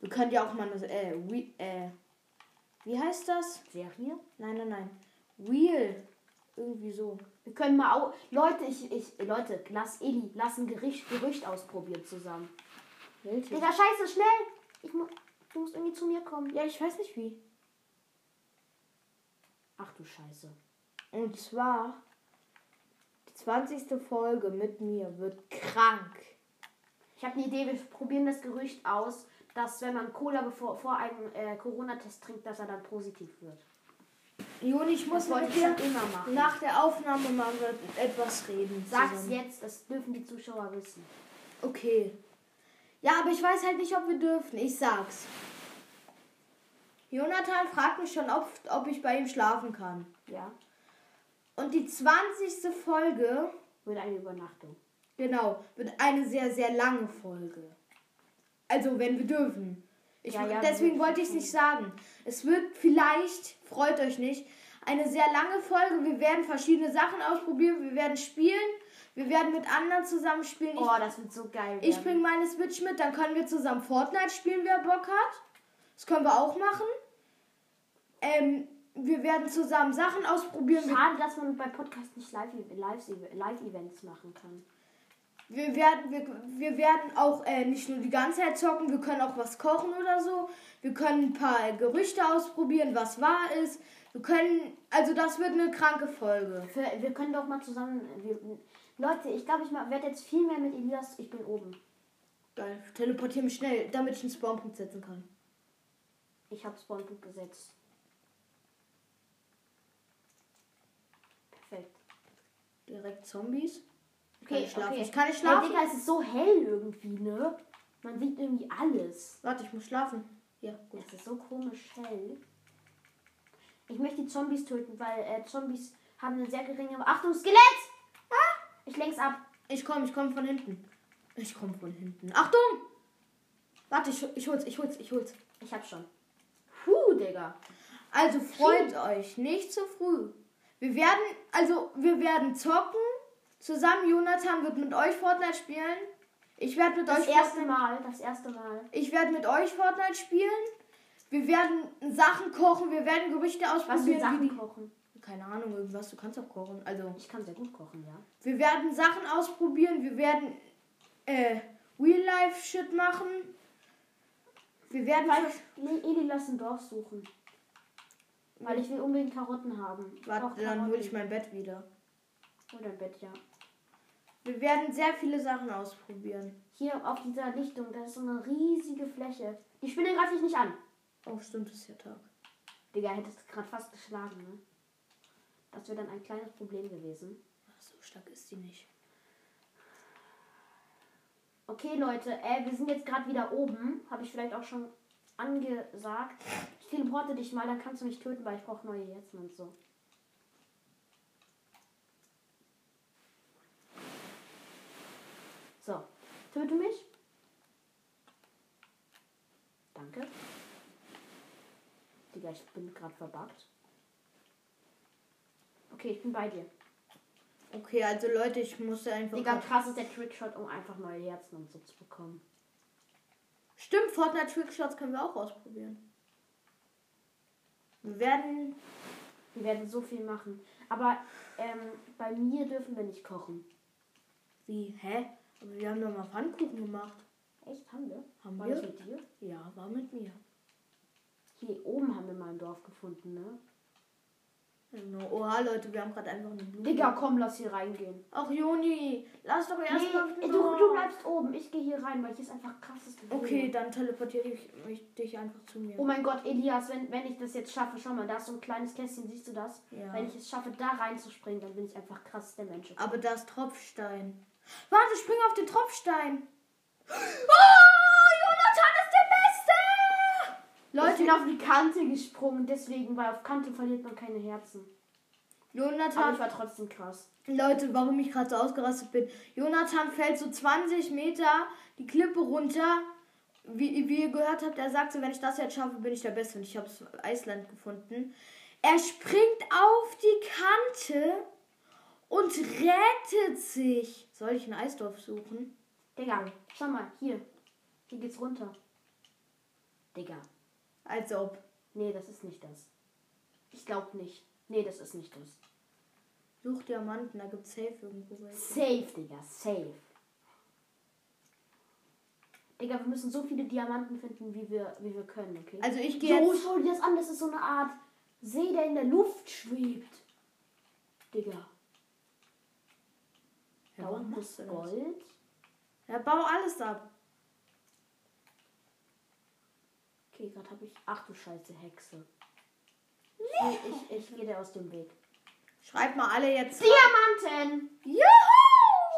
Wir können ja auch mal das, äh, wie, äh, wie heißt das?
Serie?
Nein, nein, nein. Wheel. Irgendwie so.
Wir können mal au Leute, ich, ich, Leute, lass Eli, lass ein Gericht, Gerücht ausprobieren zusammen.
Welches?
Digga, scheiße, schnell! Ich mu du musst irgendwie zu mir kommen.
Ja, ich weiß nicht wie.
Ach du Scheiße.
Und zwar, die 20. Folge mit mir wird krank.
Ich habe eine Idee, wir probieren das Gerücht aus, dass wenn man Cola bevor, vor einem äh, Corona-Test trinkt, dass er dann positiv wird.
Juni, ich muss mit
machen.
nach der Aufnahme mal über etwas reden.
Sag's
zusammen.
jetzt, das dürfen die Zuschauer wissen.
Okay. Ja, aber ich weiß halt nicht, ob wir dürfen. Ich sag's. Jonathan fragt mich schon oft, ob ich bei ihm schlafen kann.
Ja?
Und die 20. Folge,
Wird eine Übernachtung.
genau, wird eine sehr, sehr lange Folge. Also, wenn wir dürfen. Ich,
Ja, ja,
deswegen wollte ich es nicht sagen. Es wird vielleicht, freut euch nicht, eine sehr lange Folge. Wir werden verschiedene Sachen ausprobieren. Wir werden spielen. Wir werden mit anderen zusammen spielen. Ich
Oh, das wird so geil.
Ich
werden.
bringe meine Switch mit, dann können wir zusammen Fortnite spielen, wer Bock hat. Das können wir auch machen. Ähm, wir werden zusammen Sachen ausprobieren.
Schade, dass man bei Podcast nicht Live- Live- Live-Events machen kann.
wir, werden, wir, wir werden auch äh, nicht nur die ganze Zeit zocken, wir können auch was kochen oder so. Wir können ein paar Gerüchte ausprobieren, was wahr ist. Wir können, also das wird eine kranke Folge.
Für, wir können doch mal zusammen. Wir, Leute, ich glaube, ich werde jetzt viel mehr mit Elias. Ich bin oben.
Geil, teleportiere mich schnell, damit ich einen Spawnpunkt setzen kann.
Ich habe Spawnpunkt gesetzt. Perfekt.
Direkt Zombies.
Okay,
Kann ich schlafen?
okay.
Ich kann nicht
Hey,
schlafen.
Digga, es ist so hell irgendwie, ne? Man sieht irgendwie alles.
Warte, ich muss schlafen. Ja, gut.
Es ist so komisch hell. Ich möchte die Zombies töten, weil äh, Zombies haben eine sehr geringe. Achtung, Skelett! Ah! Ich lenk's ab.
Ich komme, ich komme von hinten. Ich komme von hinten. Achtung! Warte, ich, ich hol's, ich hol's, ich hol's.
Ich hab schon. Puh, Digga.
Also freut euch, nicht zu früh. Wir werden, also wir werden zocken. Zusammen, Jonathan wird mit euch Fortnite spielen. Ich werde mit
Das
euch
erste
Fortnite,
Mal, das erste Mal.
ich werde mit euch Fortnite spielen. Wir werden Sachen kochen, wir werden Gerüchte
Was für
ausprobieren.
Sachen kochen?
keine Ahnung, irgendwas, du kannst auch kochen. Also,
Ich kann sehr gut kochen, ja.
wir werden Sachen ausprobieren, wir werden äh, Real-Life-Shit machen. Wir werden
Nee, Eli, lass ein Dorf suchen. Weil ich will unbedingt Karotten haben.
Warte, dann hole ich mein Bett wieder.
Oder Bett, ja.
Wir werden sehr viele Sachen ausprobieren.
Hier auf dieser Lichtung, das ist so eine riesige Fläche. Die Spinne greift dich nicht an.
Oh, stimmt, es ist ja Tag.
Digga, hättest du gerade fast geschlagen, ne? Das wäre dann ein kleines Problem gewesen.
Ach, so stark ist die nicht.
Okay, Leute, äh, wir sind jetzt gerade wieder oben. Habe ich vielleicht auch schon angesagt. [laughs] Ich teleporte dich mal, dann kannst du mich töten, weil ich brauche neue Herzen und so. So, töte mich. Danke. Digga, ich bin gerade verbuggt. Okay, ich bin bei dir.
Okay, also Leute, ich musste einfach.
Digga, krass ist der Trickshot, um einfach neue Herzen und so zu bekommen.
Stimmt, Fortnite Trickshots können wir auch ausprobieren. Wir werden.
Wir werden so viel machen. Aber ähm, bei mir dürfen wir nicht kochen.
Wie? Hä? Aber wir haben doch mal Pfannkuchen gemacht.
Echt, haben wir?
Haben
War
wir?
das mit dir?
Ja, war mit mir.
Hier oben haben wir mal ein Dorf gefunden, ne?
Genau. Oha, Leute, wir haben gerade einfach eine Blume.
Digga, komm, lass hier reingehen.
Ach, Juni, lass doch erst
Nee,
mal
du, du bleibst oben. Ich gehe hier rein, weil hier ist einfach krasses Gefühl.
Okay, dann teleportiere ich mich, dich einfach zu mir.
Oh mein Gott, Elias, wenn, wenn ich das jetzt schaffe, schau mal, da ist so ein kleines Kästchen, siehst du das?
Ja.
Wenn ich es schaffe, da reinzuspringen, dann bin ich einfach krass der Mensch.
Aber da ist Tropfstein. Warte, spring auf den Tropfstein. Oh, [gasps] Jonathan ist der Beste!
ich
Leute,
bin auf die Kante gesprungen, deswegen, weil auf Kante verliert man keine Herzen. Aber
Jonathan,
ich war trotzdem krass.
Leute, warum ich gerade so ausgerastet bin. Jonathan fällt so 20 Meter die Klippe runter. Wie, wie ihr gehört habt, er sagt so, wenn ich das jetzt schaffe, bin ich der Beste. Und ich habe Eisland gefunden. Er springt auf die Kante und rettet sich. Soll ich ein Eisdorf suchen?
Digga, schau mal, hier. Hier geht's runter. Digga.
Als ob.
Nee, das ist nicht das. Ich glaube nicht. Nee, das ist nicht das.
Such Diamanten, da gibt's safe irgendwo welche.
Safe, Digga, safe. Digga, wir müssen so viele Diamanten finden, wie wir, wie wir können, okay?
Also ich gehe
so, schau dir das an, das ist so eine Art See, der in der Luft schwebt. Digga.
Ja,
Da unten ist? Gold.
Ja, bau alles ab.
Okay, gerade habe ich. Ach du Scheiße, Hexe. Nee, ich, ich gehe dir aus dem Weg.
Schreibt mal alle jetzt.
Diamanten!
Juhu!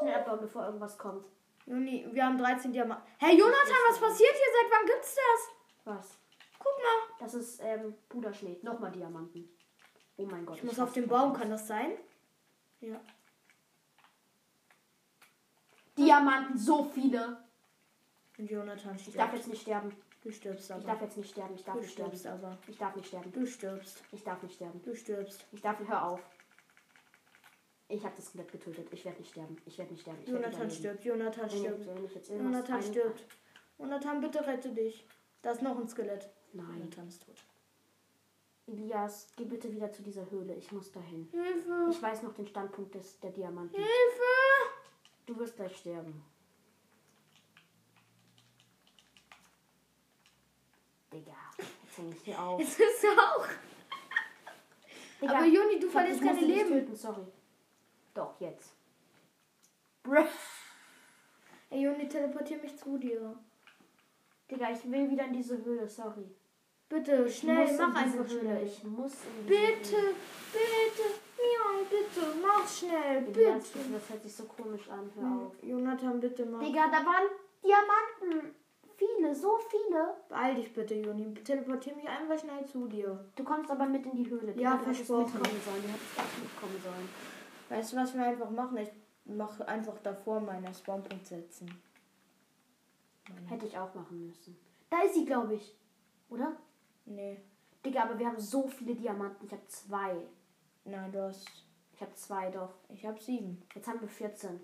Schnell abbauen, bevor irgendwas kommt.
Juni, wir haben 13 Diamanten. Hey Jonathan, was passiert hier? Seit wann gibt's das?
Was?
Guck mal.
Das ist ähm, Puderschnee. Nochmal Diamanten. Oh mein Gott.
Ich muss
hasse
auf den. Baum, kann das sein? Ja.
Diamanten, so viele.
Und Jonathan
Ich darf
stirbt.
jetzt nicht sterben.
Du stirbst
Ich
aber.
darf jetzt nicht sterben. Ich darf
Du
nicht sterben.
stirbst aber.
Ich darf nicht sterben.
Du stirbst.
Ich darf nicht sterben.
Du stirbst.
Ich darf. Hör auf. Ich habe das Skelett getötet. Ich werde nicht sterben. Ich werde nicht sterben. Ich
Jonathan stirbt. Jonathan
ich,
stirbt.
ich
Jonathan stirbt. Jonathan, bitte rette dich. Da ist noch ein Skelett.
Nein.
Jonathan ist tot.
Elias, geh bitte wieder zu dieser Höhle. Ich muss dahin.
Hilfe!
Ich weiß noch den Standpunkt des, der Diamanten.
Hilfe!
Du wirst gleich sterben. Digga, ich hier auf.
Jetzt ist auch.
Digga,
Aber Juni, du verlierst keine Leben.
Töten, sorry. Doch, jetzt. Bruh.
Ey, Juni, teleportier mich zu dir.
Digga, ich will wieder in diese Höhle, sorry.
Bitte,
Ich
schnell, mach einfach
Höhle.
schnell.
Ich muss in diese
Bitte,
Höhle.
bitte, Miau, bitte, mach schnell,
Elias,
bitte.
das hört sich so komisch an. Hör auf.
Jonathan, bitte mach.
Digga, da waren Diamanten. Viele, so viele.
Beeil dich bitte, Juni. Teleportier mich einfach schnell zu dir.
Du kommst aber mit in die Höhle.
Ja,
du hättest
versprochen.
hättest echt mitkommen sollen.
Weißt du, was wir einfach machen? Ich mache einfach davor meinen Spawnpunkt setzen.
Hätte ich auch machen müssen. Da ist sie, glaube ich. Oder?
Nee.
Digga, aber wir haben so viele Diamanten. Ich habe zwei.
Nein, du hast.
Ich habe zwei doch.
Ich habe sieben.
Jetzt haben wir 14.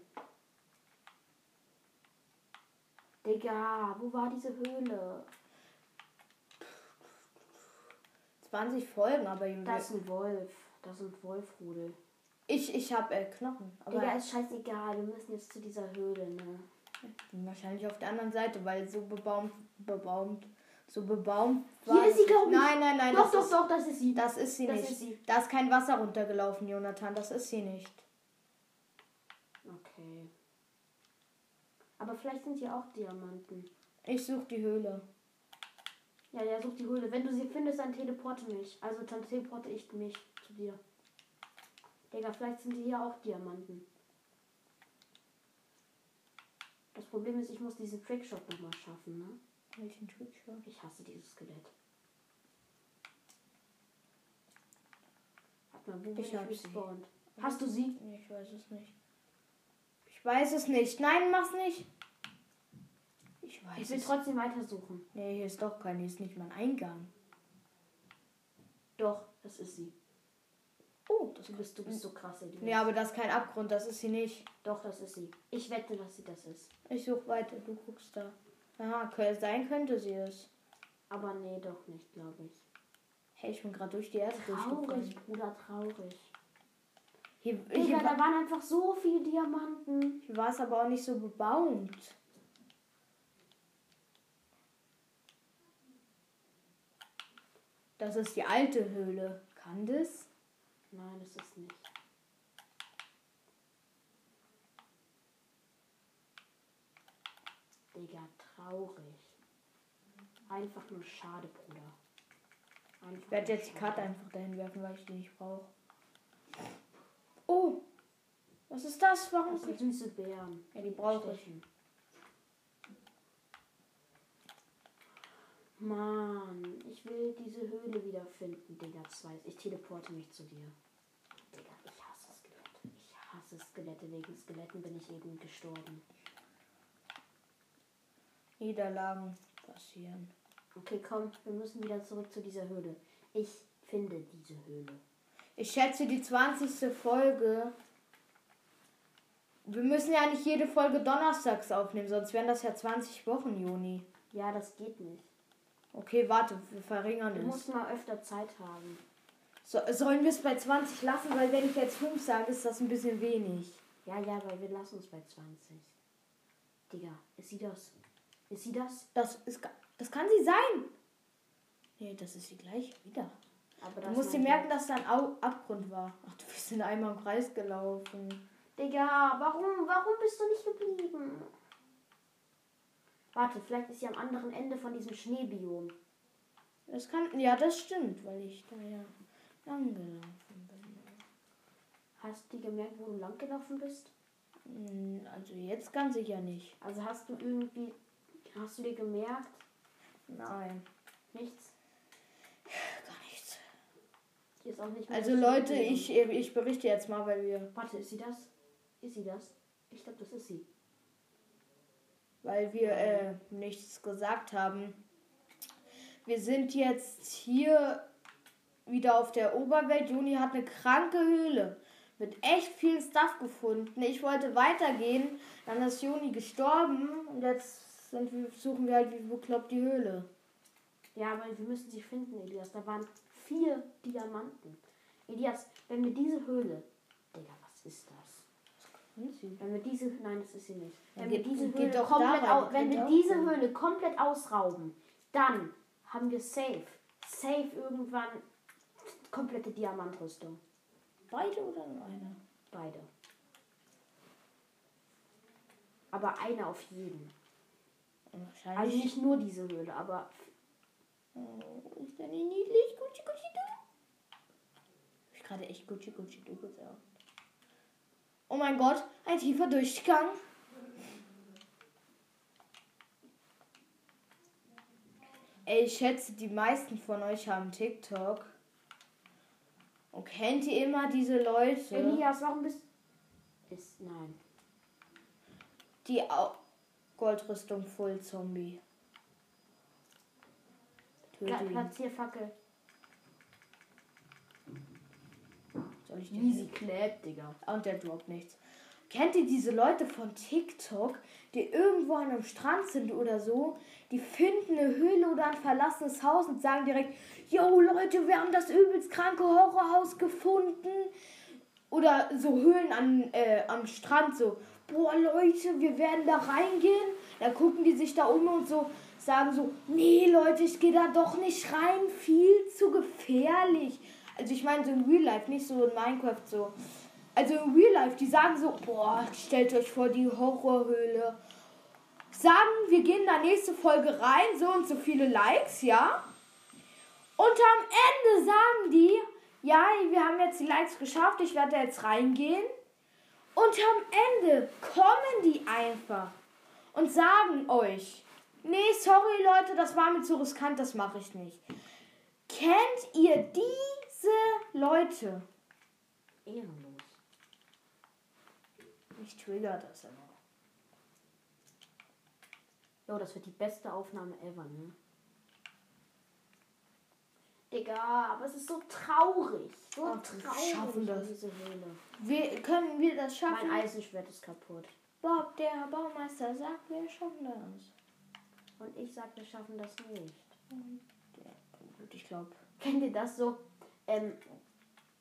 Digga, wo war diese Höhle?
20 Folgen, aber ihm
Da ist ein Wolf. Da ist ein Wolfrudel.
ich ich habe äh, Knochen. Aber
Digga, ist scheißegal. Wir müssen jetzt zu dieser Höhle, ne?
wahrscheinlich auf der anderen Seite, weil so bebaumt, bebaumt, so bebaumt
Hier ist sie,
das-
glaub ich.
Nein, nein, nein.
doch,
das
doch,
ist,
doch, das ist sie.
Das ist sie
Das
nicht.
ist sie.
Da ist kein Wasser runtergelaufen, Jonathan. Das ist sie nicht.
Okay. Aber vielleicht sind hier auch Diamanten.
Ich suche die Höhle.
Ja, der sucht die Höhle. Wenn du sie findest, dann teleporte mich. Also dann teleporte ich mich zu dir. Digga, vielleicht sind hier auch Diamanten. Das Problem ist, ich muss diesen Trickshot nochmal schaffen, ne?
Welchen Trickshot?
Ich hasse dieses Skelett. Warte mal, wo
Ich sie.
respawned? Hast du sie?
Ich weiß es nicht. Ich weiß es nicht. Nein, mach's nicht. Ich weiß
Ich will
es.
trotzdem weitersuchen.
Nee, hier ist doch kein. Hier ist nicht mal ein Eingang.
Doch, das ist sie.
Oh, das
Du bist, du bist so krass. Du
Nee, aber das ist kein Abgrund. Das ist sie nicht.
Doch, das ist sie. Ich wette, dass sie das ist.
Ich suche weiter. Du guckst da. Aha, sein könnte sie es.
Aber nee, doch nicht, glaube ich.
Hey, ich bin gerade durch die Erde
Traurig,
durchgefallen.
Bruder, traurig.
Hier,
Digga,
hier
da waren einfach so viele Diamanten.
Hier war es aber auch nicht so bebaut. Das ist die alte Höhle. Kann das?
Nein, das ist nicht. Digga, traurig. Einfach nur schade, Bruder. Einfach
ich werde jetzt
schade.
die Karte einfach dahin werfen, weil ich die nicht brauche. Oh! Was ist das? Warum
Das sind süße Bären.
Ja, die brauche ich.
Mann, ich will diese Höhle wiederfinden, Digga. Zwei. Ich teleporte mich zu dir. Digga, ich hasse Skelette. Ich hasse Skelette. Wegen Skeletten bin ich eben gestorben.
Niederlagen passieren.
Okay, komm, wir müssen wieder zurück zu dieser Höhle. Ich finde diese Höhle.
Ich schätze die 20. Folge. Wir müssen ja nicht jede Folge donnerstags aufnehmen, sonst wären das ja 20 Wochen, Juni.
Ja, das geht nicht.
Okay, warte, wir verringern
Du
es.
musst mal öfter Zeit haben.
So, sollen wir es bei 20 lassen? Weil wenn ich jetzt 5 sage, ist das ein bisschen wenig.
Ja, ja, weil wir lassen uns bei 20. Digga, ist sie das? Ist sie das?
Das, ist, das kann sie sein. Nee, das ist die gleiche wieder.
Aber
Du musst dir merken, dass da ein Au Abgrund war. Ach, du bist in einmal im Kreis gelaufen.
Digga, warum, warum bist du nicht geblieben? Warte, vielleicht ist sie am anderen Ende von diesem Schneebiom.
Das kann, ja, das stimmt, weil ich da ja lang gelaufen bin.
Hast du gemerkt, wo du lang gelaufen bist?
Hm, Also jetzt ganz sicher nicht.
Also hast du irgendwie, hast du dir gemerkt?
Nein,
Nichts? Hier ist auch nicht mehr
Also Leute, ich, ich berichte jetzt mal, weil wir,
Warte, ist sie das? Ist sie das? Ich glaube, das ist sie.
weil wir äh, nichts gesagt haben. Wir sind jetzt hier wieder auf der Oberwelt. Juni hat eine kranke Höhle mit echt viel Stuff gefunden. Ich wollte weitergehen, dann ist Juni gestorben und jetzt sind suchen wir halt wie bekloppt die Höhle.
Ja, aber wir müssen sie finden, Elias. Da waren vier Diamanten. Elias, wenn wir diese Höhle. Digga, was ist das? Wenn wir diese. Nein, das ist sie nicht. Wenn wir
geht-
diese Höhle komplett
rein,
au, wenn wir diese
so.
Höhle komplett ausrauben, dann haben wir safe. Safe irgendwann komplette Diamantrüstung.
Beide oder nur eine?
Beide. Aber eine auf jeden. Also nicht nur diese Höhle, aber
Oh, ist der nicht niedlich? Gucci, Gucci, du. Ich gerade echt Gucci, Gucci, du gesagt. Oh mein Gott, ein tiefer Durchgang. Ey, ich schätze, die meisten von euch haben TikTok. Und kennt ihr immer diese Leute,
Elias, warum bist ist nein.
die Au Goldrüstung Full Zombie?
Pla
ihn.
platzier Fackel.
Soll ich den
Easy clap, Digga.
Und der droppt nichts. Kennt ihr diese Leute von TikTok, die irgendwo an einem Strand sind oder so? Die finden eine Höhle oder ein verlassenes Haus und sagen direkt, yo Leute, wir haben das übelst kranke Horrorhaus gefunden. Oder so Höhlen an, äh, am Strand so, boah Leute, wir werden da reingehen. Da gucken die sich da um und so sagen so, nee Leute, ich gehe da doch nicht rein, viel zu gefährlich. Also ich meine so in Real Life, nicht so in Minecraft so. Also in Real Life, die sagen so, boah, stellt euch vor die Horrorhöhle. Sagen, wir gehen da nächste Folge rein, so und so viele Likes, ja. Und am Ende sagen die, ja, wir haben jetzt die Likes geschafft, ich werde da jetzt reingehen. Und am Ende kommen die einfach und sagen euch, nee, sorry Leute, das war mir zu riskant, das mache ich nicht. Kennt ihr diese Leute?
Ehrenlos.
Mich triggert das immer.
Jo, das wird die beste Aufnahme ever, ne? Digga, aber es ist so traurig. So
Ach, wir
traurig
schaffen das.
diese Höhle.
Wir, können wir das schaffen?
Mein Eisenschwert ist kaputt.
Bob, der Baumeister, sagt, wir schaffen das.
Und ich sag, wir schaffen das nicht.
Ja, gut, ich glaube. [laughs]
Kennt ihr das so? Ähm,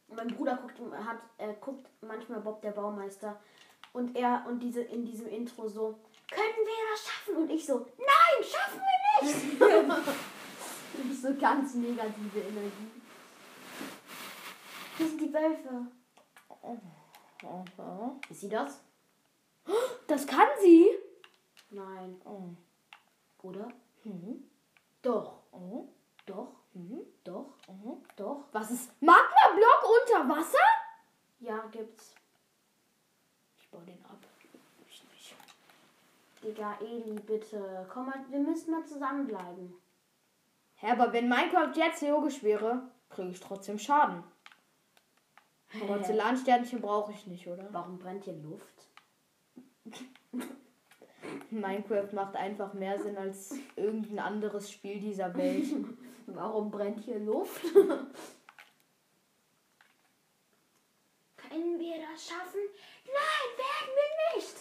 mein Bruder guckt, hat, äh, guckt manchmal Bob der Baumeister und er und diese in diesem Intro so, können wir das schaffen? Und ich so, nein, schaffen wir nicht! [laughs] Du bist so ganz negative Energie. Hier sind die Wölfe. Ist sie das? [gasps]
Das kann sie.
Nein.
Oh.
Oder?
Mhm.
Doch.
Oh.
Doch.
Mhm.
Doch.
Mhm.
Doch.
Was ist Magma-Block unter Wasser?
Ja, gibt's.
Ich baue den ab. Ich nicht.
Digga, Eli, bitte. Komm mal, wir müssen mal zusammenbleiben.
Hä, aber wenn Minecraft jetzt logisch wäre, kriege ich trotzdem Schaden. Porzellansternchen brauche ich nicht, oder?
Warum brennt hier Luft? [laughs]
Minecraft macht einfach mehr Sinn als irgendein anderes Spiel dieser Welt. [laughs]
Warum brennt hier Luft? Können wir das schaffen? Nein, werden wir nicht.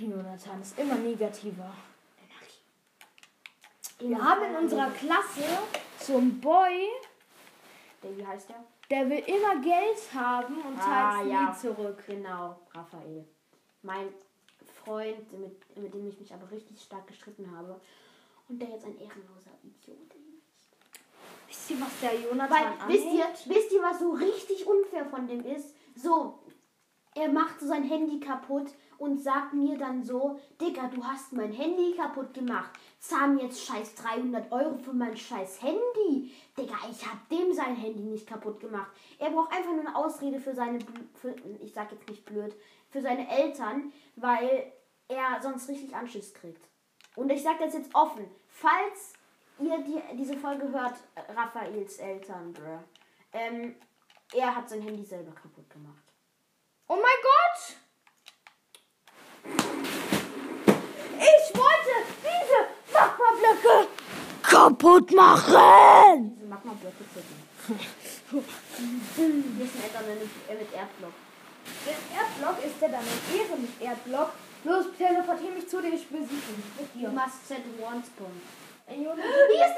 Jonathan ist immer negativer. Wir haben in unserer. Klasse so einen Boy,
Der, wie heißt der?
der will immer Geld haben und
Ah,
zahlt
ja.
nie zurück.
Genau, Raphael. Mein Freund, mit, mit dem ich mich aber richtig stark gestritten habe. Und der jetzt ein ehrenloser Idiot ist.
Wisst ihr, was der Jonathan
Weil, wisst ihr, wisst ihr, was so richtig unfair von dem ist? So, er macht so sein Handy kaputt und sagt mir dann so, Digga, du hast mein Handy kaputt gemacht. Zahl mir jetzt scheiß 300 Euro für mein scheiß Handy. Digga, ich hab dem sein Handy nicht kaputt gemacht. Er braucht einfach nur eine Ausrede für seine, für, ich sag jetzt nicht blöd, für seine Eltern, weil er sonst richtig Anschiss kriegt. Und ich sag das jetzt offen, falls ihr die, diese Folge hört, Raphaels Eltern, bruh, ähm, er hat sein Handy selber kaputt gemacht.
Oh mein Gott! Ich wollte diese Magma-Blöcke kaputt machen!
Diese Magma-Blöcke ist ein Ender mit, äh, mit Erdblock.
Der Erdblock ist ja dann ein Ehren-Erdblock. Los, teleportier mich zu dir, ich besiege dich. Mit
You
dir.
must set one spawn. Hier ist die Erde!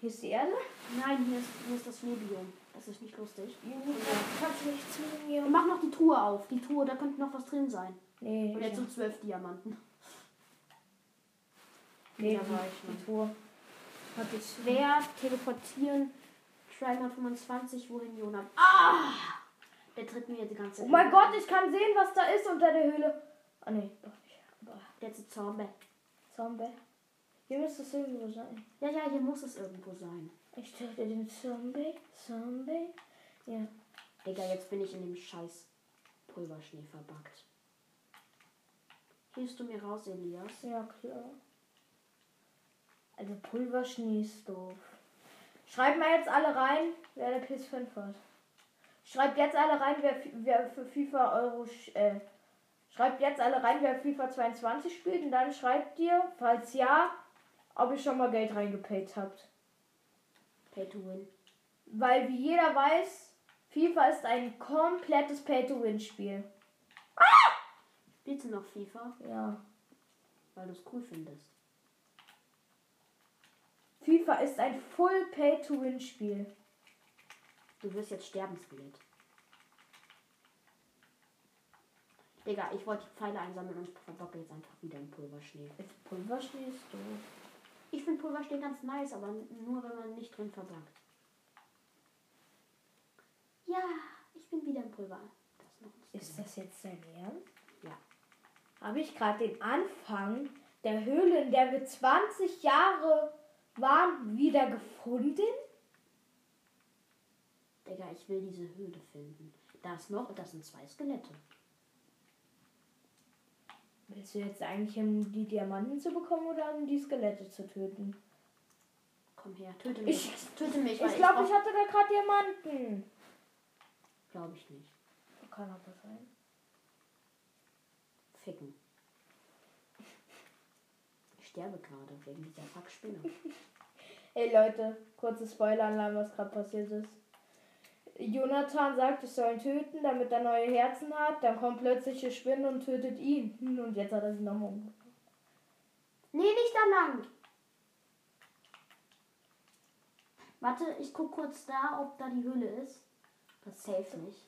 Hier ist die Erde.
Nein, hier ist, hier ist das Schneebiom. Das ist nicht lustig.
Kannst du nicht zu mir?
Mach noch die Truhe auf. Die Truhe, da könnte noch was drin sein.
Nee,
Und jetzt so zwölf Diamanten.
nee,
Da war ich
die,
schon.
die Tour. Hatte ich.
Schwer teleportieren. 325, wohin Jonah? Ah! Der tritt mir die ganze
Oh mein Gott, ich kann sehen, was da ist unter der Höhle. Ah, nee, doch nicht. Aber
Der ist Zombie.
Zombie. Hier müsste es irgendwo sein.
Ja, ja, hier muss es irgendwo sein.
Ich töte den Zombie. Zombie. Ja.
Digga, jetzt bin ich in dem scheiß Pulverschnee verbackt. Hilfst du mir raus, Elias?
Ja, klar. Also Pulverschnee ist doof. Schreibt mal jetzt alle rein, wer der PS5 hat. Schreibt jetzt alle rein, wer, wer für FIFA Euro. Äh, schreibt jetzt alle rein, wer FIFA 22 spielt. Und dann schreibt ihr, falls ja, ob ihr schon mal Geld reingepayt habt.
Pay to win.
Weil wie jeder weiß, FIFA ist ein komplettes Pay-to-Win-Spiel.
Spielst du noch FIFA?
Ja.
Weil du es cool findest.
FIFA ist ein Full Pay-to-Win-Spiel.
Du wirst jetzt sterben, Skelett. Digga, ich wollte die Pfeile einsammeln und verbocke jetzt einfach wieder im Pulverschnee.
Jetzt Pulverschnee ist doof.
Ich finde Pulverschnee ganz nice, aber nur wenn man nicht drin verbackt. Ja, ich bin wieder im Pulver. Das ist
Ist das jetzt dein Ernst? Habe ich gerade den Anfang der Höhle, in der wir 20 Jahre waren, wieder gefunden?
Digga, ich will diese Höhle finden. Da ist noch, das sind zwei Skelette.
Willst du jetzt eigentlich, um die Diamanten zu bekommen oder um die Skelette zu töten?
Komm her, töte mich.
Ich-
töte mich,
Ich glaube, ich
brauch-
hatte da gerade Diamanten.
Glaube ich nicht.
Kann aber sein.
Ficken. Ich sterbe gerade wegen dieser Fuck-Spinne.
Hey [laughs] Leute, kurze Spoiler-Alarm, was gerade passiert ist. Jonathan sagt, ich soll ihn töten, damit er neue Herzen hat. Dann kommt plötzlich eine Spinne und tötet ihn. Hm, Und jetzt hat er sie nochmal umgebracht.
Nee, nicht da lang. Warte, ich guck kurz da, ob da die Höhle ist. Das safe nicht.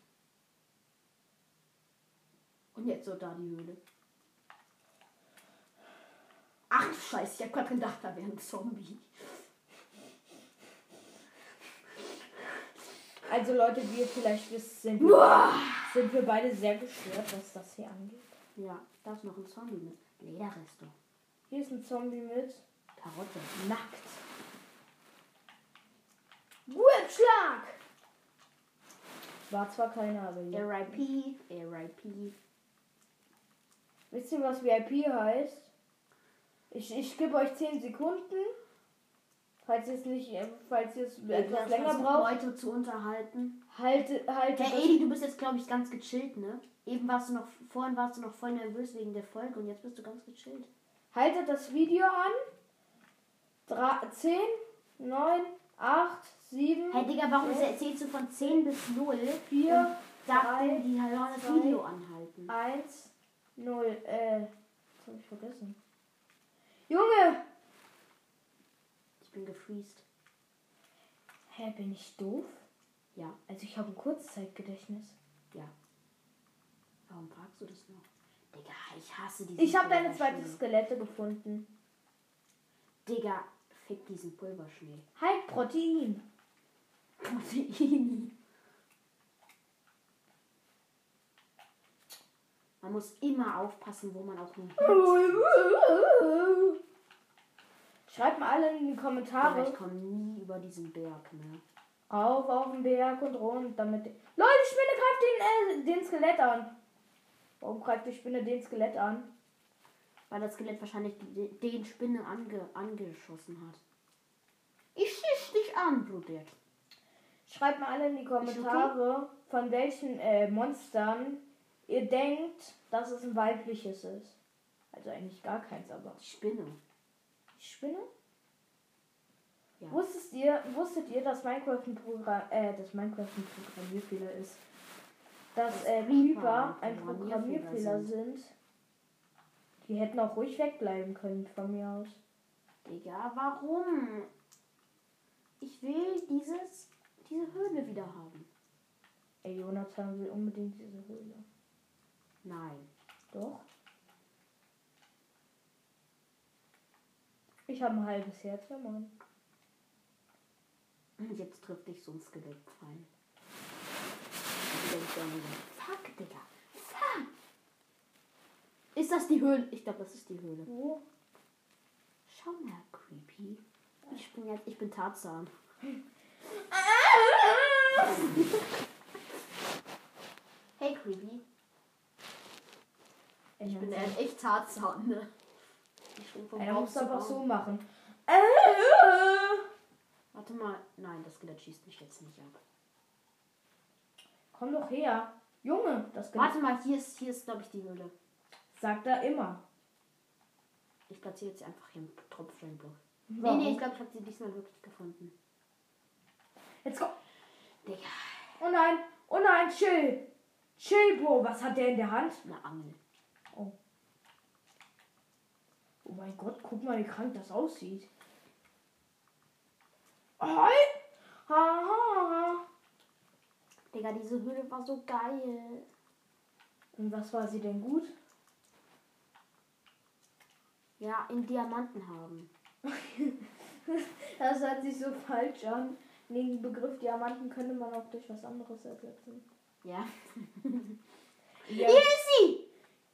Und jetzt so da die Höhle. Ach du Scheiße, ich hab grad gedacht, da wäre ein Zombie.
Also Leute, wie ihr vielleicht wisst, sind wir, sind wir beide sehr gestört, was das hier angeht.
Ja, da ist noch ein Zombie mit Lederresto.
Hier ist ein Zombie mit
Karotte.
nackt. Whipschlag! War zwar keiner, aber ja.
R.I.P. R.I.P.
Wisst ihr, was VIP heißt? Ich, ich gebe euch 10 Sekunden. Falls ihr es nicht, äh, falls ihr es etwas länger braucht,
Leute zu unterhalten.
halte, halte
Hey Edi, du bist jetzt glaube ich ganz gechillt, ne? Eben warst du noch, vorhin warst du noch voll nervös wegen der Folge und jetzt bist du ganz gechillt.
Haltet das Video an. Dra 10, 9, 8, 7,
Hey Digga, warum
Ja.
erzählst du von 10 bis 0?
4,
Sag
drei,
dir, die sollen das Video anhalten.
1, 0. Äh, das habe ich vergessen. Junge!
Ich bin gefreezed.
Hä, bin ich doof?
Ja,
Also ich habe ein Kurzzeitgedächtnis.
ja. Warum fragst du das noch? Digga, ich hasse diese
Ich habe deine zweite. Skelette gefunden.
Digga, fick diesen Pulverschnee.
Halt Protein.
Protein. Man muss immer aufpassen, wo man auch hin.
Schreibt mal alle in die Kommentare
ich komme nie über diesen Berg, ne?
auf auf den Berg und rund, damit. Leute, die Spinne greift den, äh, den Skelett an. Warum greift die Spinne den Skelett an?
Weil das Skelett wahrscheinlich die- den Spinne ange, angeschossen hat. Ich schieß dich an, Blutet.
Schreibt mal alle in die Kommentare, von welchen äh, Monstern ihr denkt, dass es ein weibliches ist. Also eigentlich gar keins, aber.
Die Spinne.
Die Spinne?
Ja.
Wusstet ihr, wusstet ihr, dass Minecraft ein Programm, äh, dass Minecraft ein Programmierfehler ist? Dass
Dass
äh,
Creeper ein Programmierfehler
sind. Die hätten auch ruhig wegbleiben können von mir aus.
Digga, warum? Ich will dieses, diese Höhle wieder haben.
Ey, Jonathan will unbedingt diese Höhle.
Nein.
Doch. Ich habe ein halbes Herz, ja Mann.
Und jetzt trifft dich so ein Skelettpfeil. Dann wieder, fuck, Digga. Fuck. Ist das die Höhle? Ich glaube, das ist die Höhle.
Wo?
Schau mal, creepy. Ich bin jetzt, ich bin Tarzan. Hey, creepy. Ich bin
Jonathan.
echt Tarzan, ne? Ich spring vom
Ey, da
Baum
musst du
zu
aber
Baum.
so machen.
Warte mal. Nein, das Skelett schießt mich jetzt nicht ab.
Komm doch her. Junge, das
Warte mal, hier ist, hier ist glaube ich, die Höhle.
sagt er immer.
Ich platziere jetzt einfach hier einen Tropfsteinblock. Nee, nee, ich glaube, ich habe sie diesmal wirklich gefunden.
Jetzt komm.
Digga,
Oh nein, oh nein, chill. Chill, Bro. Was hat der in der Hand?
eine Angel.
Oh mein Gott, guck mal, wie krank das aussieht. Hi. Ha, ha, ha.
Digga, diese Höhle war so geil.
Und was war sie denn gut?
Ja, in Diamanten haben. [laughs]
Das hört sich so falsch an. Den Begriff Diamanten könnte man auch durch was anderes ersetzen.
Ja.
Ja. [laughs]
Hier ist sie!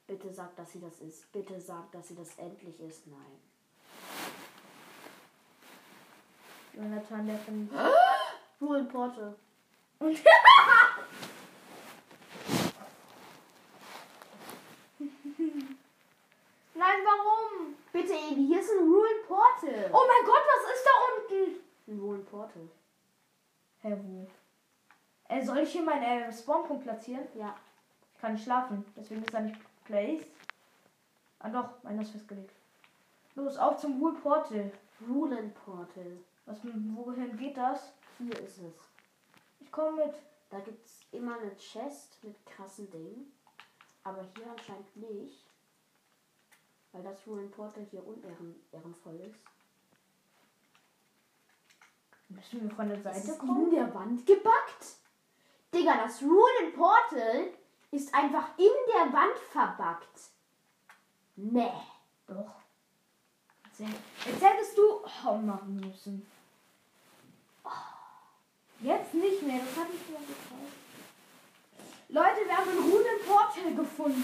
Bitte sag, dass sie das ist. Bitte sag, dass sie das endlich ist. Nein.
Jonathan, der von.
Ruhe Porte. [laughs]
Nein, warum?
Bitte, Ebi, hier ist ein Ruin Portal.
Oh mein Gott, was ist da unten?
Ein Ruin Portal.
Hä, wo? Äh, soll ich hier meinen äh, Spawnpunkt platzieren?
Ja.
Ich kann nicht schlafen, deswegen ist er nicht placed. Ah doch, meiner ist festgelegt. Los, auf zum Wool Portal.
Ruin Portal.
Was, wohin geht das?
Hier ist es.
Ich komme mit.
Da gibt es immer eine Chest mit krassen Dingen. Aber hier anscheinend nicht. Weil das Ruin Portal hier unehrenvoll ist.
Müssen wir von der Seite
ist in
kommen?
der Wand gebackt. Digga, das Ruin Portal ist einfach in der Wand verbackt. Nee.
Doch. Jetzt hättest du oh, machen müssen. Jetzt nicht mehr, das hat ich mir gezeigt. Leute, wir haben einen Rune im Portal gefunden.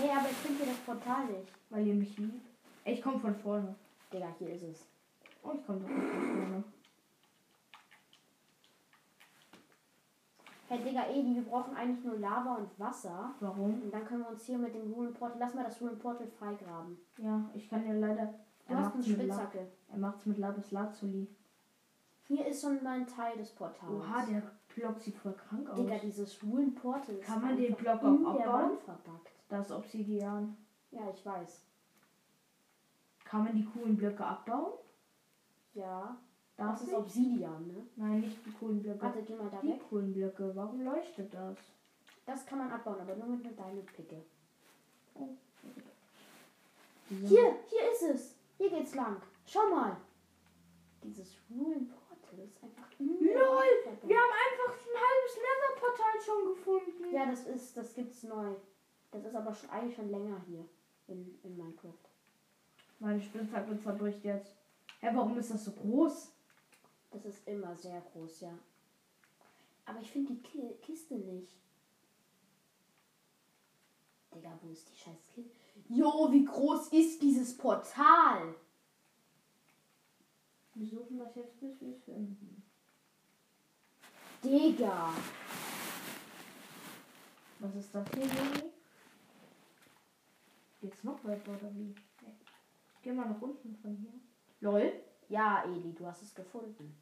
Nee, aber ich finde hier das Portal nicht.
Weil ihr mich liebt. Ich komme von vorne.
Digga, hier ist es.
Oh, ich komme doch nicht von vorne.
Hey Digga, Edi, wir brauchen eigentlich nur Lava und Wasser.
Warum?
Und dann können wir uns hier mit dem Runen Portal. Lass mal das Runen Portal freigraben.
Ja, ich kann ja leider.
Du
Er
hast eine
macht's mit
Spitzhacke.
Er macht's mit Lapis Lazuli.
Hier ist schon mal ein Teil des Portals.
Oha, der Block sieht voll krank aus.
Digga, dieses Runen Portal ist
Kann man den Block auch
der
abbauen?
Verpackt.
Das Obsidian.
Ja, ich weiß.
Kann man die coolen Blöcke abbauen?
Ja. Das ist? Obsidian, ne?
Nein, nicht die coolen Blöcke.
Warte, geh mal da
die
weg.
coolen Blöcke. Warum leuchtet das?
Das kann man abbauen, aber nur mit einer Diamond-Picke.
Diese-
Hier, hier ist es. Hier geht's lang. Schau mal. Dieses Rulen Portal ist einfach
LOL! Wir haben einfach ein halbes Nether-Portal schon gefunden.
Ja, das ist, das gibt's neu. Das ist aber schon eigentlich schon länger hier in, in Minecraft.
Meine Spitzhacke zerbricht jetzt. Hä, warum ist das so groß?
Das ist immer sehr groß, ja. Aber ich finde die Ki Kiste nicht. Digga, wo ist die scheiß Kiste? Jo, wie groß ist dieses Portal?
Wir suchen das jetzt, bis wir es finden.
Digga.
Was ist das hier, Juni? Geht's noch weiter oder wie? Geh mal nach unten von hier. LOL.
Ja, Eli, du hast es gefunden.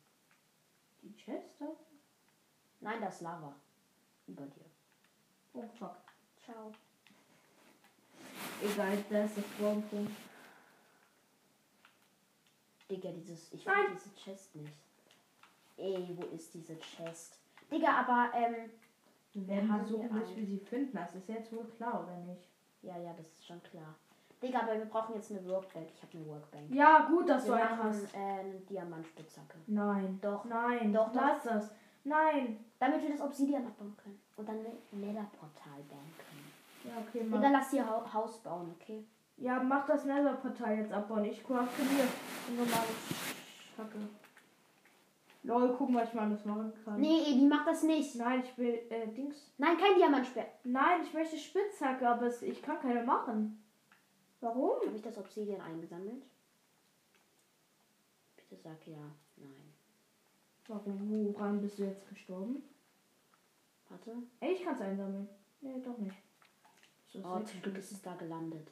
Die Chest da?
Nein, das Lava. Über dir.
Oh fuck.
Ciao.
Egal, da ist das Spawnpunkt.
Digga, dieses. Ich finde diese Chest nicht. Ey, wo ist diese Chest? Digga, aber, ähm.
Wir werden
haben hier
bis wir sie finden. Das ist jetzt wohl klar, oder nicht?
Ja, ja, das ist schon klar. Digga, aber wir brauchen jetzt eine Workbank. Ich habe eine Workbank.
Ja, gut, dass
wir
du eine
machen
hast.
äh, eine Diamantspitzhacke.
Nein.
Doch.
Nein.
Doch,
lass das. Nein.
Damit wir das Obsidian abbauen können. Und dann ein Nether-Portal bauen können.
Ja, okay,
Digga,
mach.
lass hier ha Haus bauen, okay?
Ja, mach das Nether-Portal jetzt abbauen. Ich crafte dir eine normale Schacke. Lol, gucken, was ich mal alles machen kann.
Nee, Edi, mach das nicht.
Nein, ich will, äh, Dings.
Nein, kein Diamantsperr.
Nein, ich möchte Spitzhacke, aber ich kann keine machen. Warum?
Habe ich das Obsidian eingesammelt? Bitte sag ja. Nein.
Warum? Woran bist du jetzt gestorben?
Warte.
Ey, ich kann es einsammeln. Nee, doch nicht. So,
Oh, zum Glück ist es da gelandet.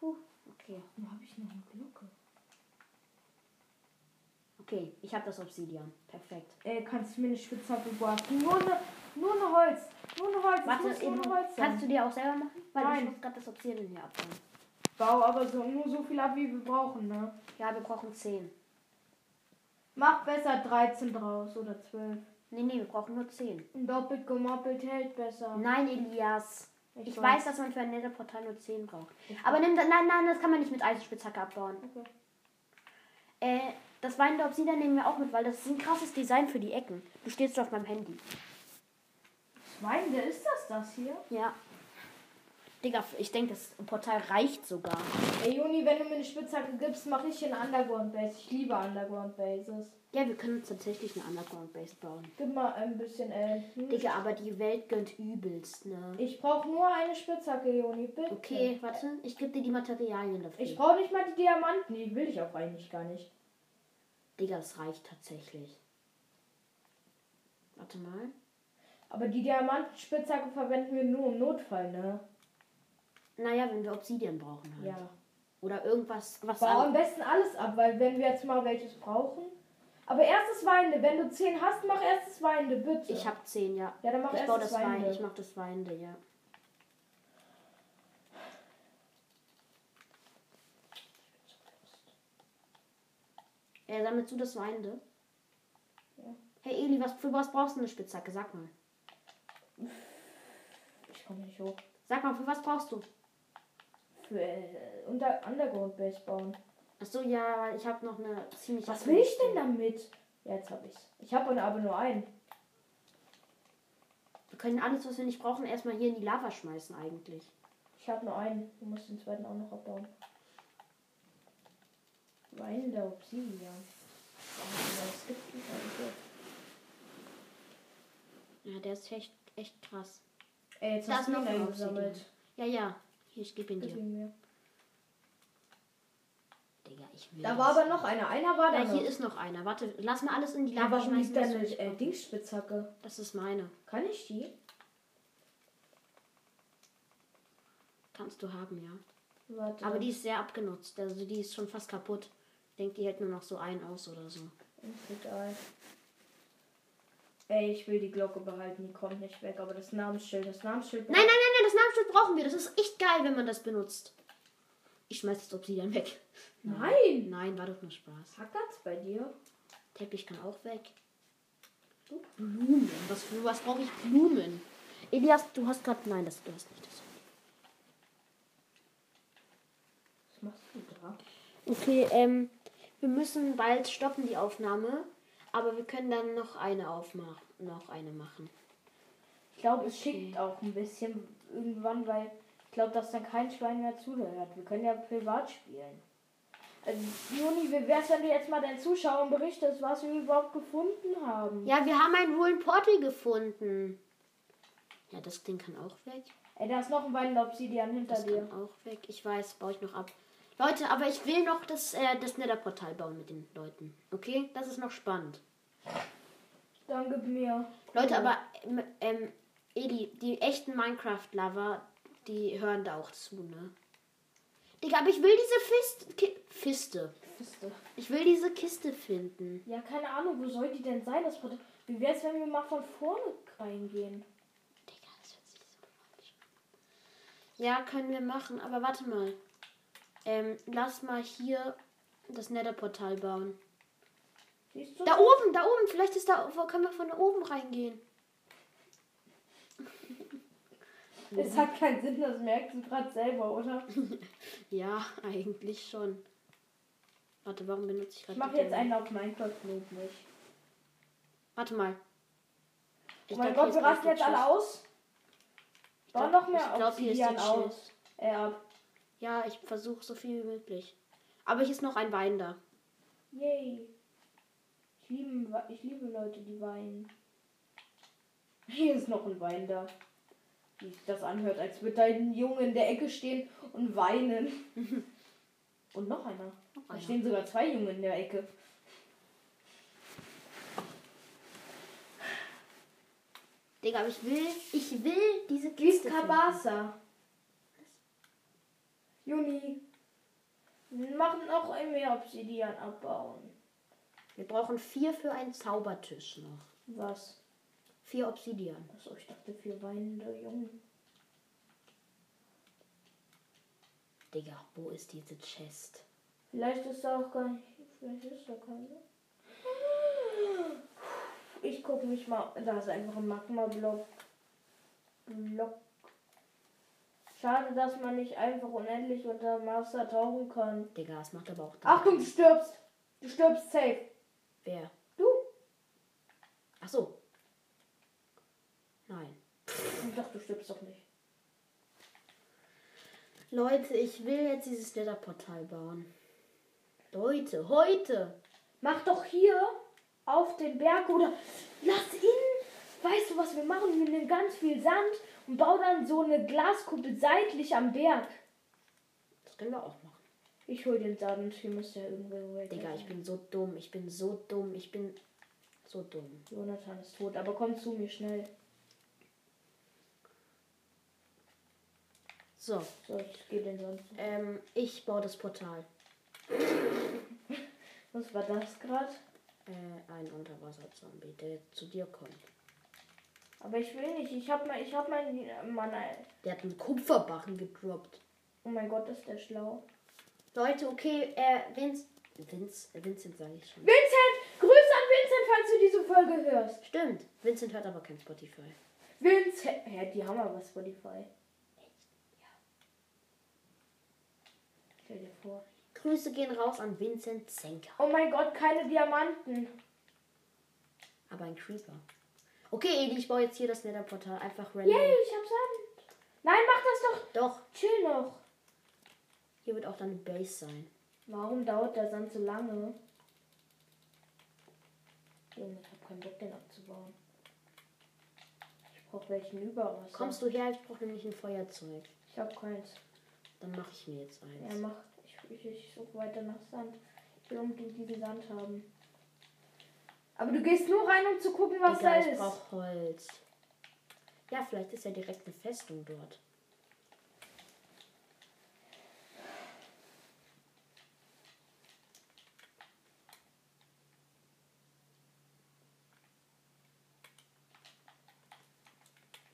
Puh, okay.
Wo habe ich noch eine Glocke?
Okay, ich habe das Obsidian. Perfekt.
Ey, kannst du mir eine Spitzhacke craften? Nur eine, nur eine Holz. Nur eine Holz.
Warte,
muss nur
eben,
eine Holz sein.
kannst du dir auch selber machen? Weil
Nein.
ich muss gerade das Obsidian hier abbauen.
Bau aber so, nur so viel ab, wie wir brauchen, ne?
Ja, wir brauchen 10.
Mach besser 13 draus oder 12.
Nee, nee, wir brauchen nur 10.
Und doppelt gemoppelt hält besser.
Nein, Elias. Ich, weiß, dass man für ein Netherportal nur 10 braucht. Aber nimm, da- nein, nein, das kann man nicht mit Eisenspitzhacke abbauen.
Okay.
Äh, das weinende Obsidian nehmen wir auch mit, weil das ist ein krasses Design für die Ecken. Du stehst auf meinem Handy.
Schweinde, ist das das hier?
Ja. Digga, ich denke, das Portal reicht sogar.
Ey, Juni, wenn du mir eine Spitzhacke gibst, mache ich hier eine Underground Base. Ich liebe Underground Bases.
Ja, wir können uns tatsächlich eine Underground Base bauen.
Gib mal ein bisschen, äh, hm.
Digga, aber die Welt gönnt übelst, ne?
Ich brauche nur eine Spitzhacke, Juni, bitte.
Okay, warte, ich gebe dir die Materialien dafür.
Ich brauche nicht mal die Diamanten, die will ich auch eigentlich gar nicht.
Digga, das reicht tatsächlich. Warte mal.
Aber die Diamantenspitzhacke verwenden wir nur im Notfall, ne?
Naja, wenn wir Obsidian brauchen halt.
Ja.
Oder irgendwas, was
Bau am besten alles ab, weil wenn wir jetzt mal welches brauchen. Aber erstes Weinde, wenn du 10 hast, mach erstes Weinde, bitte.
Ich habe 10, ja.
Ja, dann mach
ich
erstes
baue das
Weinde.
Weinde. Ich mach das Weinde, ja. Äh, sammelst du das Weinde?
Ja.
Hey Eli, was, für was brauchst du eine Spitzhacke? Sag mal.
Ich komme nicht hoch.
Sag mal, für was brauchst du?
Für unter Underground Base bauen.
Achso, ja, weil ich habe noch eine ziemlich.
Was will ich denn damit? Ja, jetzt habe ich's. Ich habe aber nur einen.
Wir können alles, was wir nicht brauchen, erstmal hier in die Lava schmeißen, eigentlich.
Ich habe nur einen. Du musst den zweiten auch noch abbauen. Wein der Obsidian.
Ja, der ist echt, echt krass.
Ey, jetzt
Da
hast du
noch
eingesammelt.
Ja, ja. Hier, ich gebe ihn dir. Digga, ich will.
Da war aber noch einer. Einer war da
Ja,
noch.
hier ist noch einer. Warte, lass mal alles in die
ja,
Lava
warum liegt
schmeißen.
da
das
eine
will ich
äh, Dingsspitzhacke?
Das ist meine.
Kann ich die?
Kannst du haben, ja.
Warte.
Aber die ist sehr abgenutzt. Also die ist schon fast kaputt. Ich denke, die hält nur noch so ein aus oder so.
Egal. Ey, ich will die Glocke behalten, die kommt nicht weg. Aber das Namensschild, das Namensschild.
Nein, nein, nein, nein, das Namensschild brauchen wir. Das ist echt geil, wenn man das benutzt. Ich schmeiß das Obsidian weg.
Nein!
Nein, war doch nur Spaß.
Hackert's bei dir?
Teppich kann auch weg. Blumen. Was, für was brauche ich Blumen? Elias, du hast gerade. Nein, das, du hast nicht das.
Was machst du da?
Okay, ähm, wir müssen bald stoppen die Aufnahme, aber wir können dann noch eine aufmachen, noch eine machen.
Ich glaube, es schickt auch ein bisschen irgendwann, weil ich glaube, dass dann kein Schwein mehr zuhört. Wir können ja privat spielen. Also, Juni, wie wär's, wenn du jetzt mal deinen Zuschauern berichtest, was wir überhaupt gefunden haben?
Ja, wir haben einen hohlen Portal gefunden. Ja, das Ding kann auch weg.
Ey, da ist noch ein Weinobsidian hinter
Das
dir.
kann auch weg. Ich weiß, baue ich noch ab. Leute, aber ich will noch das, äh, das Nether-Portal bauen mit den Leuten. Okay? Das ist noch spannend.
Dann gib mir.
Leute, aber ähm, ähm, Edi, die echten Minecraft-Lover, die hören da auch zu, ne? Digga, aber ich will diese Fist Ki Fiste.
Fiste.
Ich will diese Kiste finden.
Ja, keine Ahnung, wo soll die denn sein? Das Portal? Wie wär's, wenn wir mal von vorne reingehen?
Digga, das hört sich so falsch. Ja, können wir machen, aber warte mal. Ähm, lass mal hier das Nether-Portal bauen.
Siehst du?
Da oben, da oben. Vielleicht ist da, wo können wir von da oben reingehen?
Es hat keinen Sinn, das merkst du gerade selber, oder? [laughs]
Ja, eigentlich schon. Warte, warum benutze ich
Ich
gerade
mache
die
jetzt einen auf Minecraft Loop nicht.
Warte mal. Ich
Oh mein
glaub,
Gott, wir rasten jetzt alle aus.
Ich
Bau noch mehr
ich glaub, hier ist
Obsidian aus. Ab.
Ja, ich versuche so viel wie möglich. Aber hier ist noch ein Wein da.
Yay. Ich liebe, ich liebe Leute, die weinen. Hier ist noch ein Wein da. Wie sich das anhört, als würde da ein Junge in der Ecke stehen und weinen. [laughs] und noch einer. Da
einer.
stehen sogar zwei Junge in der Ecke.
Digga, aber ich will, ich will diese Kiste finden.
Kabasa? Juni. Wir machen noch ein mehr Obsidian abbauen.
Wir brauchen vier für einen Zaubertisch noch.
Was?
Vier Obsidian.
Achso, ich dachte vier weinende Jungen.
Digga, wo ist diese Chest?
Vielleicht ist da auch gar nicht. Vielleicht ist da keine. Ich gucke mich mal. Da ist einfach ein Magma-Block. Block. Schade, dass man nicht einfach unendlich unter Master tauchen kann.
Digga, es macht aber auch.
Achtung, du stirbst! Du stirbst safe.
Wer?
Du?
Ach so. Nein.
Ich dachte, du stirbst doch nicht.
Leute, ich will jetzt dieses Nether-Portal bauen. Leute, heute.
Mach doch hier auf den Berg oder lass ihn. Weißt du, was wir machen? Wir nehmen ganz viel Sand und bauen dann so eine Glaskuppel seitlich am Berg.
Das können wir auch machen.
Ich hol den Sand. Hier müsste ja irgendwo weg.
Digga, ich bin so dumm. Ich bin so dumm. Ich bin so dumm.
Jonathan ist tot, aber komm zu mir schnell.
So,
So, ich gehe den Sand.
ähm, ich baue das Portal.
Was war das gerade?
Äh, ein Unterwasser-Zombie, der zu dir kommt.
Aber ich will nicht. Ich hab mal, ich hab mal, Mann.
Der hat einen Kupferbarren gedroppt.
Oh mein Gott, ist der schlau.
Leute, okay, äh, Vince. Vince, Vincent sage ich schon.
Vincent! Grüße an Vincent, falls du diese Folge hörst.
Stimmt, Vincent hört aber kein Spotify.
Vincent! Hä, die haben aber Spotify. Stell dir vor.
Grüße gehen raus an Vincent Zenker.
Oh mein Gott, keine Diamanten.
Aber ein Creeper. Okay, Edi, ich baue jetzt hier das Nether-Portal. Einfach random.
Yay, ich hab Sand. Nein, mach das doch.
Doch,
Chill noch.
hier wird auch deine Base sein.
Warum dauert der Sand so lange? Ich hab keinen Bock, den abzubauen. brauche welchen Überwasser.
Kommst du her? Ich brauche nämlich ein Feuerzeug.
Ich habe keins.
Dann mache ich mir jetzt eins.
Ja, mach. Ich, ich, ich suche weiter nach Sand. Ich will unbedingt diesen Sand haben. Aber du gehst nur rein, um zu gucken, was
Egal,
da
ich
ist.
brauche Holz. Ja, vielleicht ist ja direkt eine Festung dort.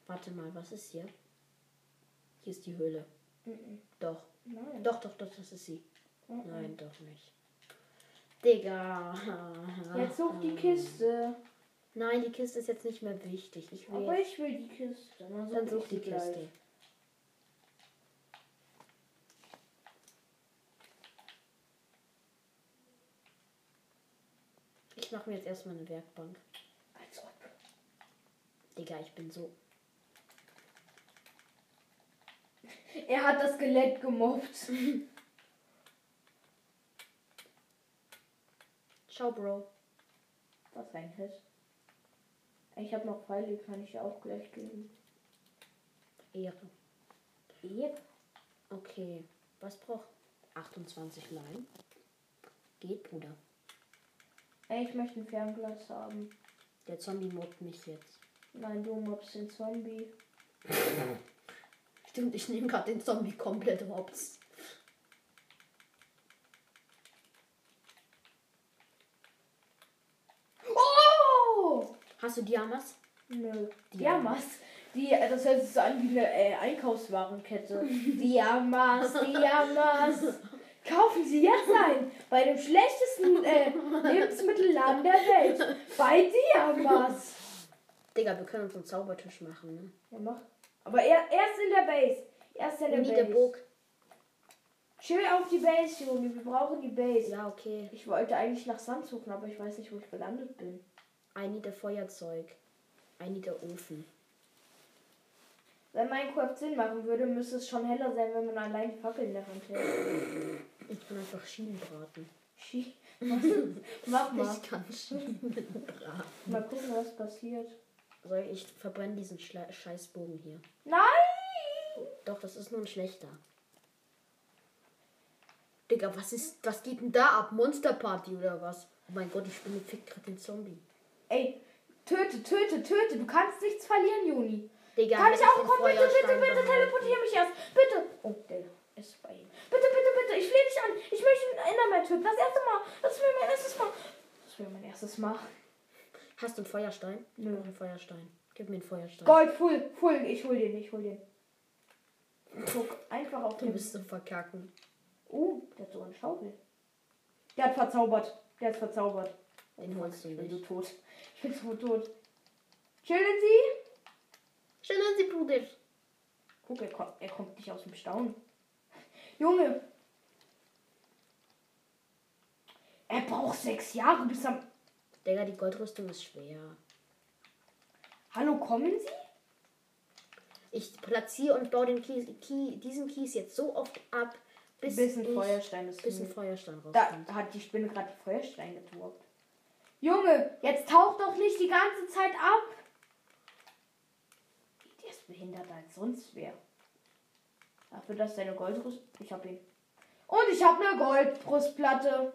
Warte mal, was ist hier? Hier ist die Höhle.
Mhm.
Doch.
Nein.
Doch, doch, doch, das ist sie.
Mhm.
Nein, doch nicht. Digga.
Jetzt such die Kiste.
Nein, die Kiste ist jetzt nicht mehr wichtig. Ich will
Aber ich will die Kiste. Dann,
Dann
such
such die
gleich.
Kiste. Ich mache mir jetzt erstmal eine Werkbank.
Als ob.
Digga, ich bin so.
Er hat das Skelett gemobbt.
Ciao, Bro.
Was ein Hit. Ich habe noch Pfeile, die kann ich dir auch gleich geben.
Ehre.
Yep.
Okay. Was braucht 28 Leim? Geht, Bruder.
Ey, ich möchte ein Fernglas haben.
Der Zombie mobbt mich jetzt.
Nein, du mobst den Zombie. [laughs]
Stimmt, ich nehme gerade den Zombie komplett hops.
Oh!
Hast du Diamas?
Nö.
Diamas.
Die, äh, das hört sich so an wie eine äh, Einkaufswarenkette. [laughs] Diamas, Diamas. Kaufen Sie jetzt ein. Bei dem schlechtesten äh, Lebensmittelladen der Welt. Bei Diamas.
Digga, wir können uns einen Zaubertisch machen, ne?
Ja, mach. Aber er, erst in der Base. Erst in
We
der Base.
book.
Chill auf die Base, Junge. Wir brauchen die Base.
Ja, okay.
Ich wollte eigentlich nach Sand suchen, aber ich weiß nicht, wo ich gelandet bin.
Need a Feuerzeug. Need a Ofen.
Wenn Minecraft Sinn machen würde, müsste es schon heller sein, wenn man allein die Fackel in der Hand hält.
Ich kann einfach Schienen braten.
Schi- [laughs] Was? [laughs] Mach mal.
Ich kann Schienen braten.
Mal gucken, was passiert.
Soll ich verbrenne diesen Schla Scheißbogen hier?
Nein!
Doch, das ist nur ein schlechter. Digga, was ist. Was geht denn da ab? Monsterparty oder was? Oh mein Gott, die Spinne fickt gerade den Zombie.
Ey, töte, töte, töte. Du kannst nichts verlieren, Juni.
Digga,
Kann ich auch kommen? Bitte, bitte, bitte, teleportiere mich erst. Bitte. Oh, der ist bei ihm. Bitte, bitte, bitte. Ich flehe dich an. Ich möchte einen Enderman töten. Das erste Mal. Das wäre mein erstes Mal. Das wäre mein erstes Mal.
Hast du einen Feuerstein?
Nö.
Ich brauch einen Feuerstein. Gib mir einen Feuerstein.
Gold, full, full. Ich hol den, ich hol den. Guck einfach auf
Du
den.
bist so verkacken.
Oh, der hat so eine Schaufel. Der hat verzaubert. Der hat verzaubert.
Den holst du
Ich bin so
nicht.
tot. Ich bin so tot. Chillen Sie?
Schön, sie Bruder.
Guck, er kommt, er kommt nicht aus dem Staunen. Junge. Er braucht sechs Jahre bis am.
Digga, die Goldrüstung ist schwer.
Hallo, kommen Sie?
Ich platziere und baue den Kies, Kie, diesen Kies jetzt so oft ab, bis,
Bis ein Feuerstein ist.
bis ein. Feuerstein
Da
rauskommt.
hat die Spinne gerade die Feuerstein gedroppt. Junge, jetzt taucht doch nicht die ganze Zeit ab. Der ist behinderter als sonst wer. Dafür, dass deine Goldrüstung. Ich hab ihn. Und ich habe eine Goldbrustplatte.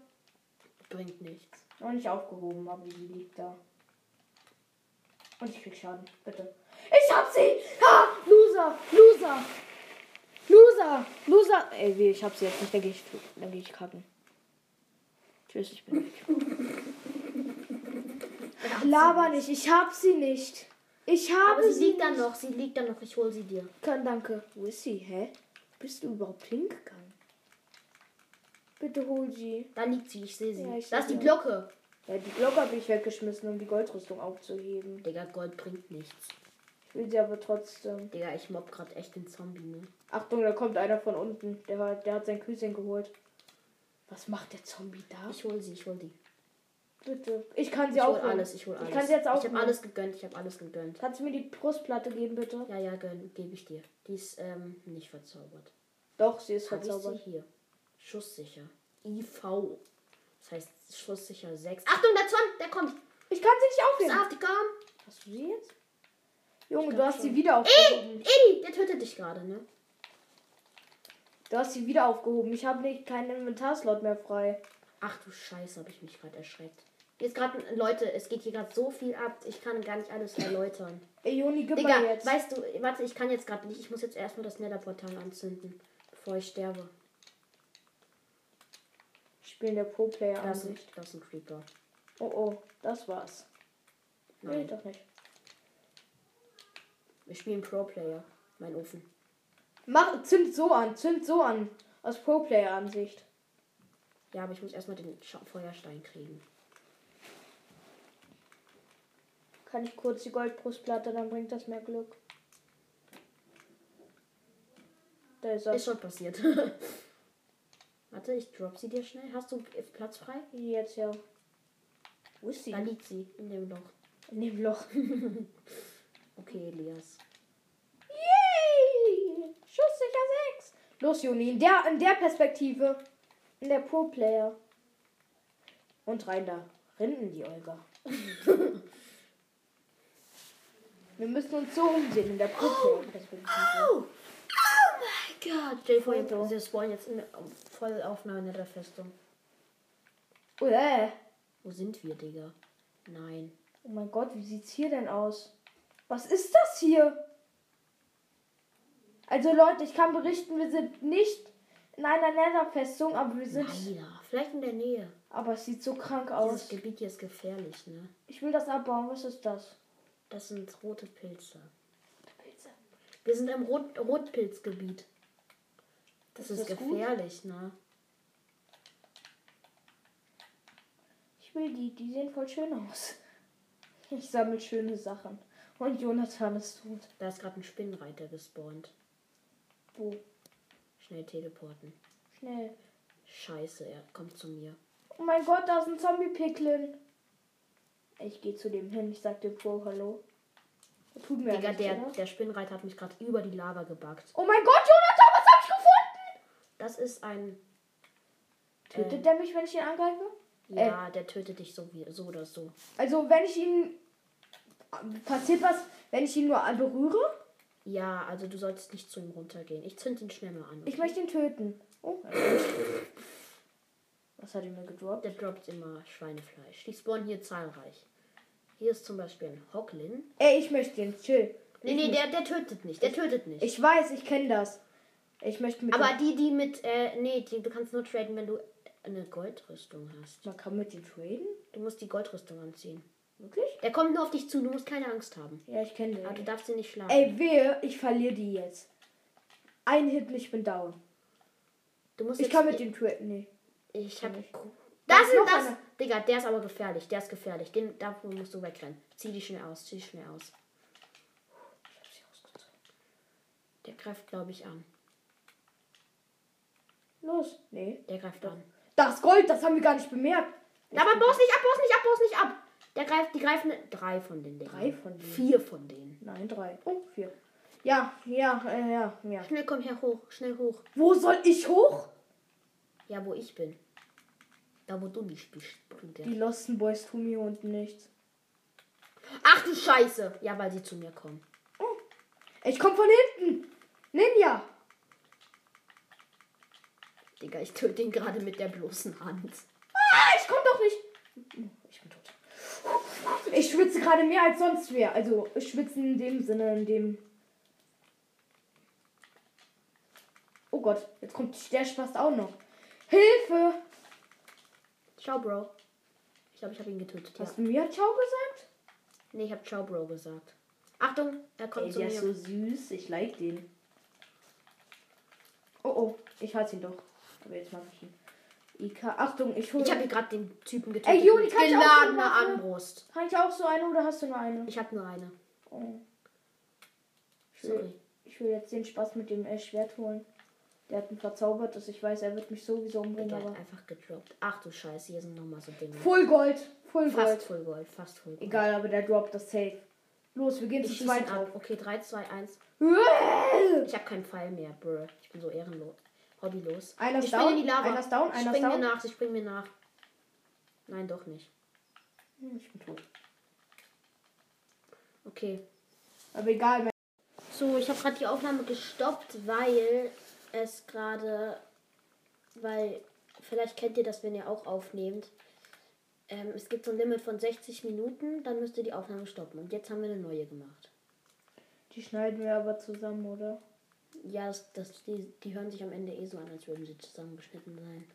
Bringt nichts.
Noch nicht aufgehoben, aber sie liegt da. Und ich krieg Schaden, bitte. Ich hab sie! Ha! Loser! Loser! Loser! Loser! Ey, weh, ich hab sie jetzt nicht, dann geh ich, dann geh ich kacken. Tschüss, ich bin weg. [laughs] Laber nicht, ich hab sie nicht. Ich habe
Aber sie liegt
nicht.
dann noch, sie liegt dann noch, ich hol sie dir.
Kann, danke. Wo ist sie? Hä? Bist du überhaupt hingegangen? Bitte hol sie.
Da liegt sie, ich sehe sie.
Ja, ich
da ist die. Glocke.
Ja, die Glocke habe ich weggeschmissen, um die Goldrüstung aufzuheben.
Digga, Gold bringt nichts.
Ich will sie aber trotzdem.
Digga, ich mobb gerade echt den Zombie, ne?
Achtung, da kommt einer von unten. Der, war, der hat sein Küsschen geholt. Was macht der Zombie da?
Ich hol sie, ich hol die.
bitte. Ich kann sie
Ich
aufnehmen.
alles, ich hol alles.
Ich kann sie jetzt
Ich
aufnehmen.
hab alles gegönnt, ich hab alles gegönnt.
Kannst du mir die Brustplatte geben, bitte?
Ja, ja, gönn, gebe ich dir. Die ist ähm, nicht verzaubert.
Doch, sie ist
Hab ich
verzaubert.
sie hier. Schusssicher. IV. Das heißt schusssicher 6. Achtung, der Zorn, der kommt.
Ich kann sie nicht aufnehmen.
aufgekommen.
Hast du sie jetzt? Junge, du hast
schon.
sie wieder aufgehoben.
Edi, der tötet dich gerade, ne?
Du hast sie wieder aufgehoben. Ich habe nicht keinen Inventarslot mehr frei.
Ach du Scheiße, habe ich mich gerade erschreckt. Jetzt gerade, Leute, es geht hier gerade so viel ab. Ich kann gar nicht alles erläutern.
Ey, Joni, gib
Digga,
mal jetzt.
weißt du, warte, ich kann jetzt gerade nicht. Ich muss jetzt erstmal das Netherportal anzünden, bevor ich sterbe.
Ich spiele in der Pro-Player
Da ist, ein,
Ansicht.
da ist ein Creeper.
Oh oh, das war's. Nee,
Nein,
doch nicht.
wir spielen Pro-Player. Mein Ofen.
Mach, zünd so an, zünd so an. Aus Pro-Player Ansicht.
Ja, aber ich muss erstmal den Feuerstein kriegen.
Kann ich kurz die Goldbrustplatte, dann bringt das mehr Glück. Da ist er.
Ist schon passiert. [laughs] Warte, ich drop sie dir schnell. Hast du Platz frei?
Jetzt ja. Wo ist sie?
Da liegt sie, in dem Loch.
In dem Loch. [laughs]
Okay, Elias.
Yay! Schusssicher 6. Los, Juni, in der, in der Perspektive. In der Pro-Player. Und rein da. Rinden die Olga. [laughs] Wir müssen uns so umsehen in der Pro-Player-Perspektive.
Oh! Oh Gott! Stell dir vor, wir spawnen jetzt in Vollaufnahme der Festung.
Oh, äh.
Wo sind wir, Digga? Nein.
oh mein Gott, wie sieht's hier denn aus? Was ist das hier? Also Leute, ich kann berichten, wir sind nicht in einer Netherfestung, aber wir sind.
Leider. Vielleicht in der Nähe.
Aber es sieht so krank
Dieses
aus.
Gebiet hier ist gefährlich, ne?
Ich will das abbauen. Was ist das?
Das sind rote Pilze.
Pilze.
Wir sind im Rot Rotpilzgebiet. Das
Ist
ist,
das gut?
gefährlich, ne?
Ich will die, die sehen voll schön aus. Ich sammle schöne Sachen. Und Jonathan ist tot.
Da ist gerade ein Spinnenreiter gespawnt.
Wo?
Schnell teleporten.
Schnell.
Scheiße, er kommt zu mir.
Oh mein Gott, da ist ein Zombie-Picklin. Ich gehe zu dem hin. Ich sag dem Pro Hallo. Tut mir
Digga,
nichts,
der,
oder?
der Spinnenreiter hat mich gerade über die Lava gebackt.
Oh mein Gott, Jonathan, was hab ich gefunden?
Das ist ein.
Tötet
Ähm.
der mich, wenn ich ihn angreife?
Ja, der tötet dich so, wie, so oder so.
Also, wenn ich ihn. Passiert was, wenn ich ihn nur berühre?
Ja, also du solltest nicht zu ihm runtergehen. Ich zünd ihn schnell mal an.
Ich möchte ihn töten. Oh. Was hat er mir gedroppt?
Der droppt immer Schweinefleisch. Die spawnen hier zahlreich. Hier ist zum Beispiel ein Hocklin.
Ey, ich möchte ihn. Chill.
Nee, nee, der, der tötet nicht. Der tötet nicht.
Ich weiß, ich kenne das. Ich möchte mit
Aber die, die mit, äh, nee, die, du kannst nur traden, wenn du eine Goldrüstung hast.
Man kann mit dem traden?
Du musst die Goldrüstung anziehen.
Wirklich?
Der kommt nur auf dich zu, du musst keine Angst haben.
Ja, ich kenne den.
Aber du darfst ihn nicht schlagen.
Ey, wehe, ich verliere die jetzt. Ein Hit und ich bin down.
du musst
Ich kann mit dem traden. Nee.
Ich hab.
nicht.
Das
ist
das.
einer.
Digga, der ist aber gefährlich. Der ist gefährlich. Den, davon musst du wegrennen. Zieh dich schnell aus. Zieh dich schnell aus. Der greift, glaube ich, an.
Los. Nee.
Der greift an.
Das Gold, das haben wir gar nicht bemerkt.
Aber boss nicht ab, boss nicht ab, boss nicht ab. Der greift, die greifen drei von den Dingern.
Drei von denen?
Vier von denen.
Nein, drei. Oh, vier. Ja, ja, äh, ja, ja.
Schnell komm her hoch, schnell hoch.
Wo soll ich hoch?
Ja, wo ich bin. Da wo du nicht bist.
Die Losten Boys tun mir unten nichts.
Ach du Scheiße. Ja, weil sie zu mir kommen.
Ich komm von hinten. Ninja.
Digga, ich töte ihn gerade mit der bloßen Hand.
Ah, ich komm doch nicht. Ich bin tot. Ich schwitze gerade mehr als sonst wer. Also, ich schwitze in dem Sinne, in dem. Oh Gott, jetzt kommt der Spaß auch noch. Hilfe!
Ciao, Bro. Ich glaube, ich habe ihn getötet. Ja.
Hast du mir Ciao gesagt?
Nee, ich habe Ciao, Bro gesagt. Achtung, er kommt
Ey,
zu
der
mir.
ist so süß. Ich like den. Oh oh, ich halte ihn doch. Aber jetzt mach ich ihn. Ika, Achtung, ich hole.
Ich habe hier gerade den Typen getötet.
Ey,
mit
kann ich auch so?
Armbrust.
Kann ich auch so eine oder hast du nur eine?
Ich habe nur eine.
Oh.
Sorry.
Ich will jetzt den Spaß mit dem äh, Schwert holen. Der hat ihn verzaubert, dass ich weiß, er wird mich sowieso umbringen.
Der hat einfach gedroppt. Ach du Scheiße, hier sind nochmal so Dinge.
Full Gold, Full
Fast
Gold.
Full Gold, fast Full Gold.
Egal, aber der droppt das safe. Los, wir gehen
Ich
zu zweit
ab. Okay, 3, 2, 1.
Einer
Ich habe keinen Pfeil mehr, bro. Ich bin so ehrenlos. Hobbylos.
Einer ist
ich springe
down,
in die
einer ist down,
ich
einer ist
spring mir
down.
nach, ich spring mir nach. Nein, doch nicht.
Hm, Ich bin tot.
Okay.
Aber egal.
So, ich habe gerade die Aufnahme gestoppt, weil es gerade, weil vielleicht kennt ihr das, wenn ihr auch aufnehmt. Ähm, es gibt so ein Limit von 60 Minuten, dann müsst ihr die Aufnahme stoppen. Und jetzt haben wir eine neue gemacht.
Die schneiden wir aber zusammen, oder?
Ja, das, das, die, die hören sich am Ende eh so an, als würden sie zusammengeschnitten sein.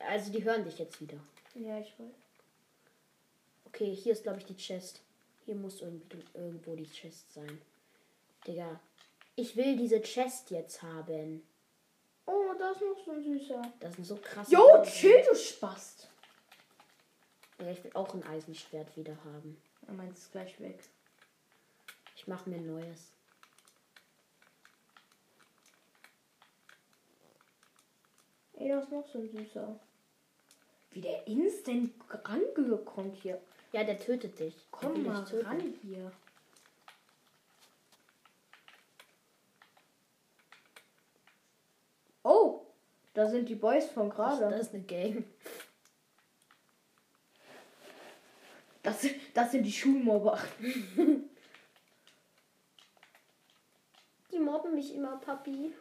Also die hören dich jetzt wieder.
Ja, ich weiß.
Okay, hier ist glaube ich die Chest. Hier muss irgendwie, irgendwo die Chest sein. Digga, ich will diese Chest jetzt haben.
Oh, da ist noch so ein süßer.
Das sind so krasse.
Jo, chill, du Spast.
Ja, ich will auch ein Eisenschwert wieder haben.
Meint es gleich weg.
Ich mache mir ein neues.
Ey, da ist noch so ein süßer. Wie der instant rangekommen hier.
Ja, der tötet dich.
Komm mal
töten.
ran hier. Oh, da sind die Boys von
Das,
gerade.
das ist eine Gang.
Das, das sind die Schulmobber.
Die mobben mich immer, Papi.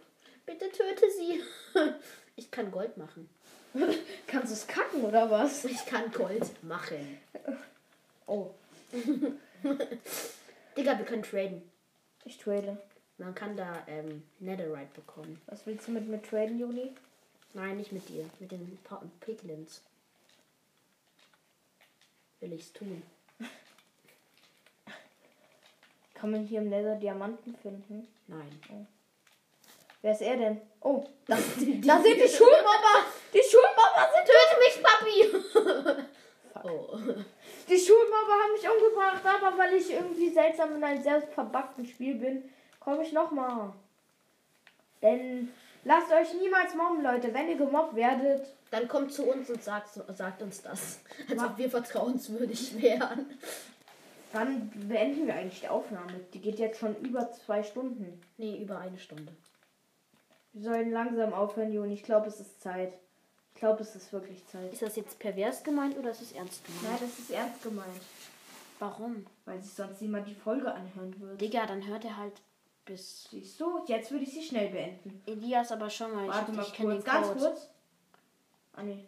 Bitte töte sie. [laughs] Ich kann Gold machen. [laughs]
Kannst du es kacken oder was?
Ich kann Gold machen.
Oh, [laughs]
Digga, wir können traden.
ich trade.
Man kann da ähm, Netherite bekommen.
Was willst du mit mir traden, Juni?
Nein, nicht mit dir. Mit den Pa- Piglins. Will ich's tun. [laughs]
Kann man hier im Nether Diamanten finden?
Nein.
Wer ist er denn? Oh, da, [laughs] da sind die Schulmobber! Die Schulmobber sind
Töte mich, Papi! [laughs] oh.
Die Schulmobber haben mich umgebracht, aber weil ich irgendwie seltsam in einem sehr verbackten Spiel bin, komme ich nochmal. Denn lasst euch niemals mobben, Leute. Wenn ihr gemobbt werdet,
Dann kommt zu uns und sagt, sagt uns das. Als ob wir vertrauenswürdig wären.
dann beenden wir eigentlich die Aufnahme. Die geht jetzt schon über zwei Stunden.
Nee, über eine Stunde.
Wir sollen langsam aufhören, Juni. Ich glaube, es ist Zeit. Ich glaube, es ist wirklich Zeit.
Ist das jetzt pervers gemeint oder ist es ernst gemeint?
Nein, das ist ernst gemeint.
Warum?
Weil sich sonst niemand die Folge anhören würde.
Digga, dann hört er halt bis.
Siehst du, jetzt würde ich sie schnell beenden.
Elias aber schon mal. Ich,
Warte
hab-
mal
ich
kurz,
den
ganz
Code.
kurz. Ah, nee.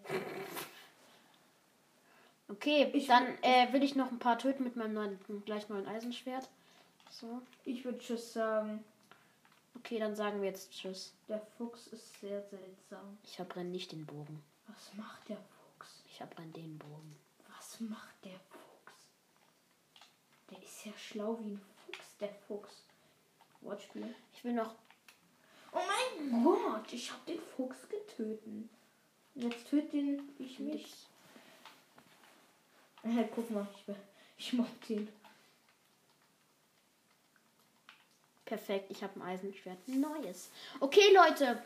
Okay,
Ich-
dann äh, will ich noch ein paar töten mit meinem neuen, gleich neuen Eisenschwert. So.
Ich würde Tschüss sagen.
Okay, dann sagen wir jetzt Tschüss.
Der Fuchs ist sehr seltsam.
Ich verbrenne nicht den Bogen.
Was macht der Fuchs?
Ich verbrenne den Bogen.
Was macht der Fuchs? Der ist ja schlau wie ein Fuchs, der Fuchs. Wortspiel.
Ich will noch.
Oh mein Gott, ich habe den Fuchs getötet. Jetzt tötet ihn ich mich. Äh, guck mal, ich, ich mob den.
Perfekt, ich habe ein Eisenschwert. Neues. Okay, Leute.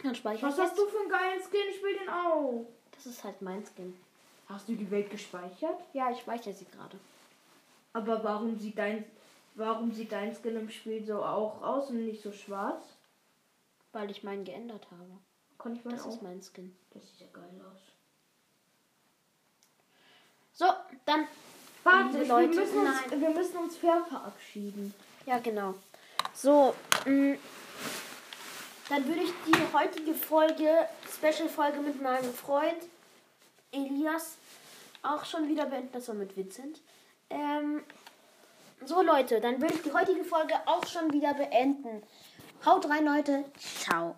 Dann speichere
Was
ich
hast
jetzt.
du für einen geilen Skin? Ich will den auch.
Das ist halt mein Skin.
Hast du die Welt gespeichert?
Ja, ich speichere sie gerade.
Aber warum sieht dein warum sieht dein Skin im Spiel so auch aus und nicht so schwarz?
Weil ich meinen geändert habe.
Kann ich mal
Das
auch.
ist mein Skin.
Das sieht ja geil aus.
So, dann.
Warte, wir,
Leute,
müssen uns,
nein.
wir müssen uns fair verabschieden.
Ja, genau. So, mh, dann würde ich die heutige Folge, Special-Folge mit meinem Freund Elias auch schon wieder beenden. Das war mit Vincent. Ähm, so, Leute, dann würde ich die heutige Folge auch schon wieder beenden. Haut rein, Leute. Ciao.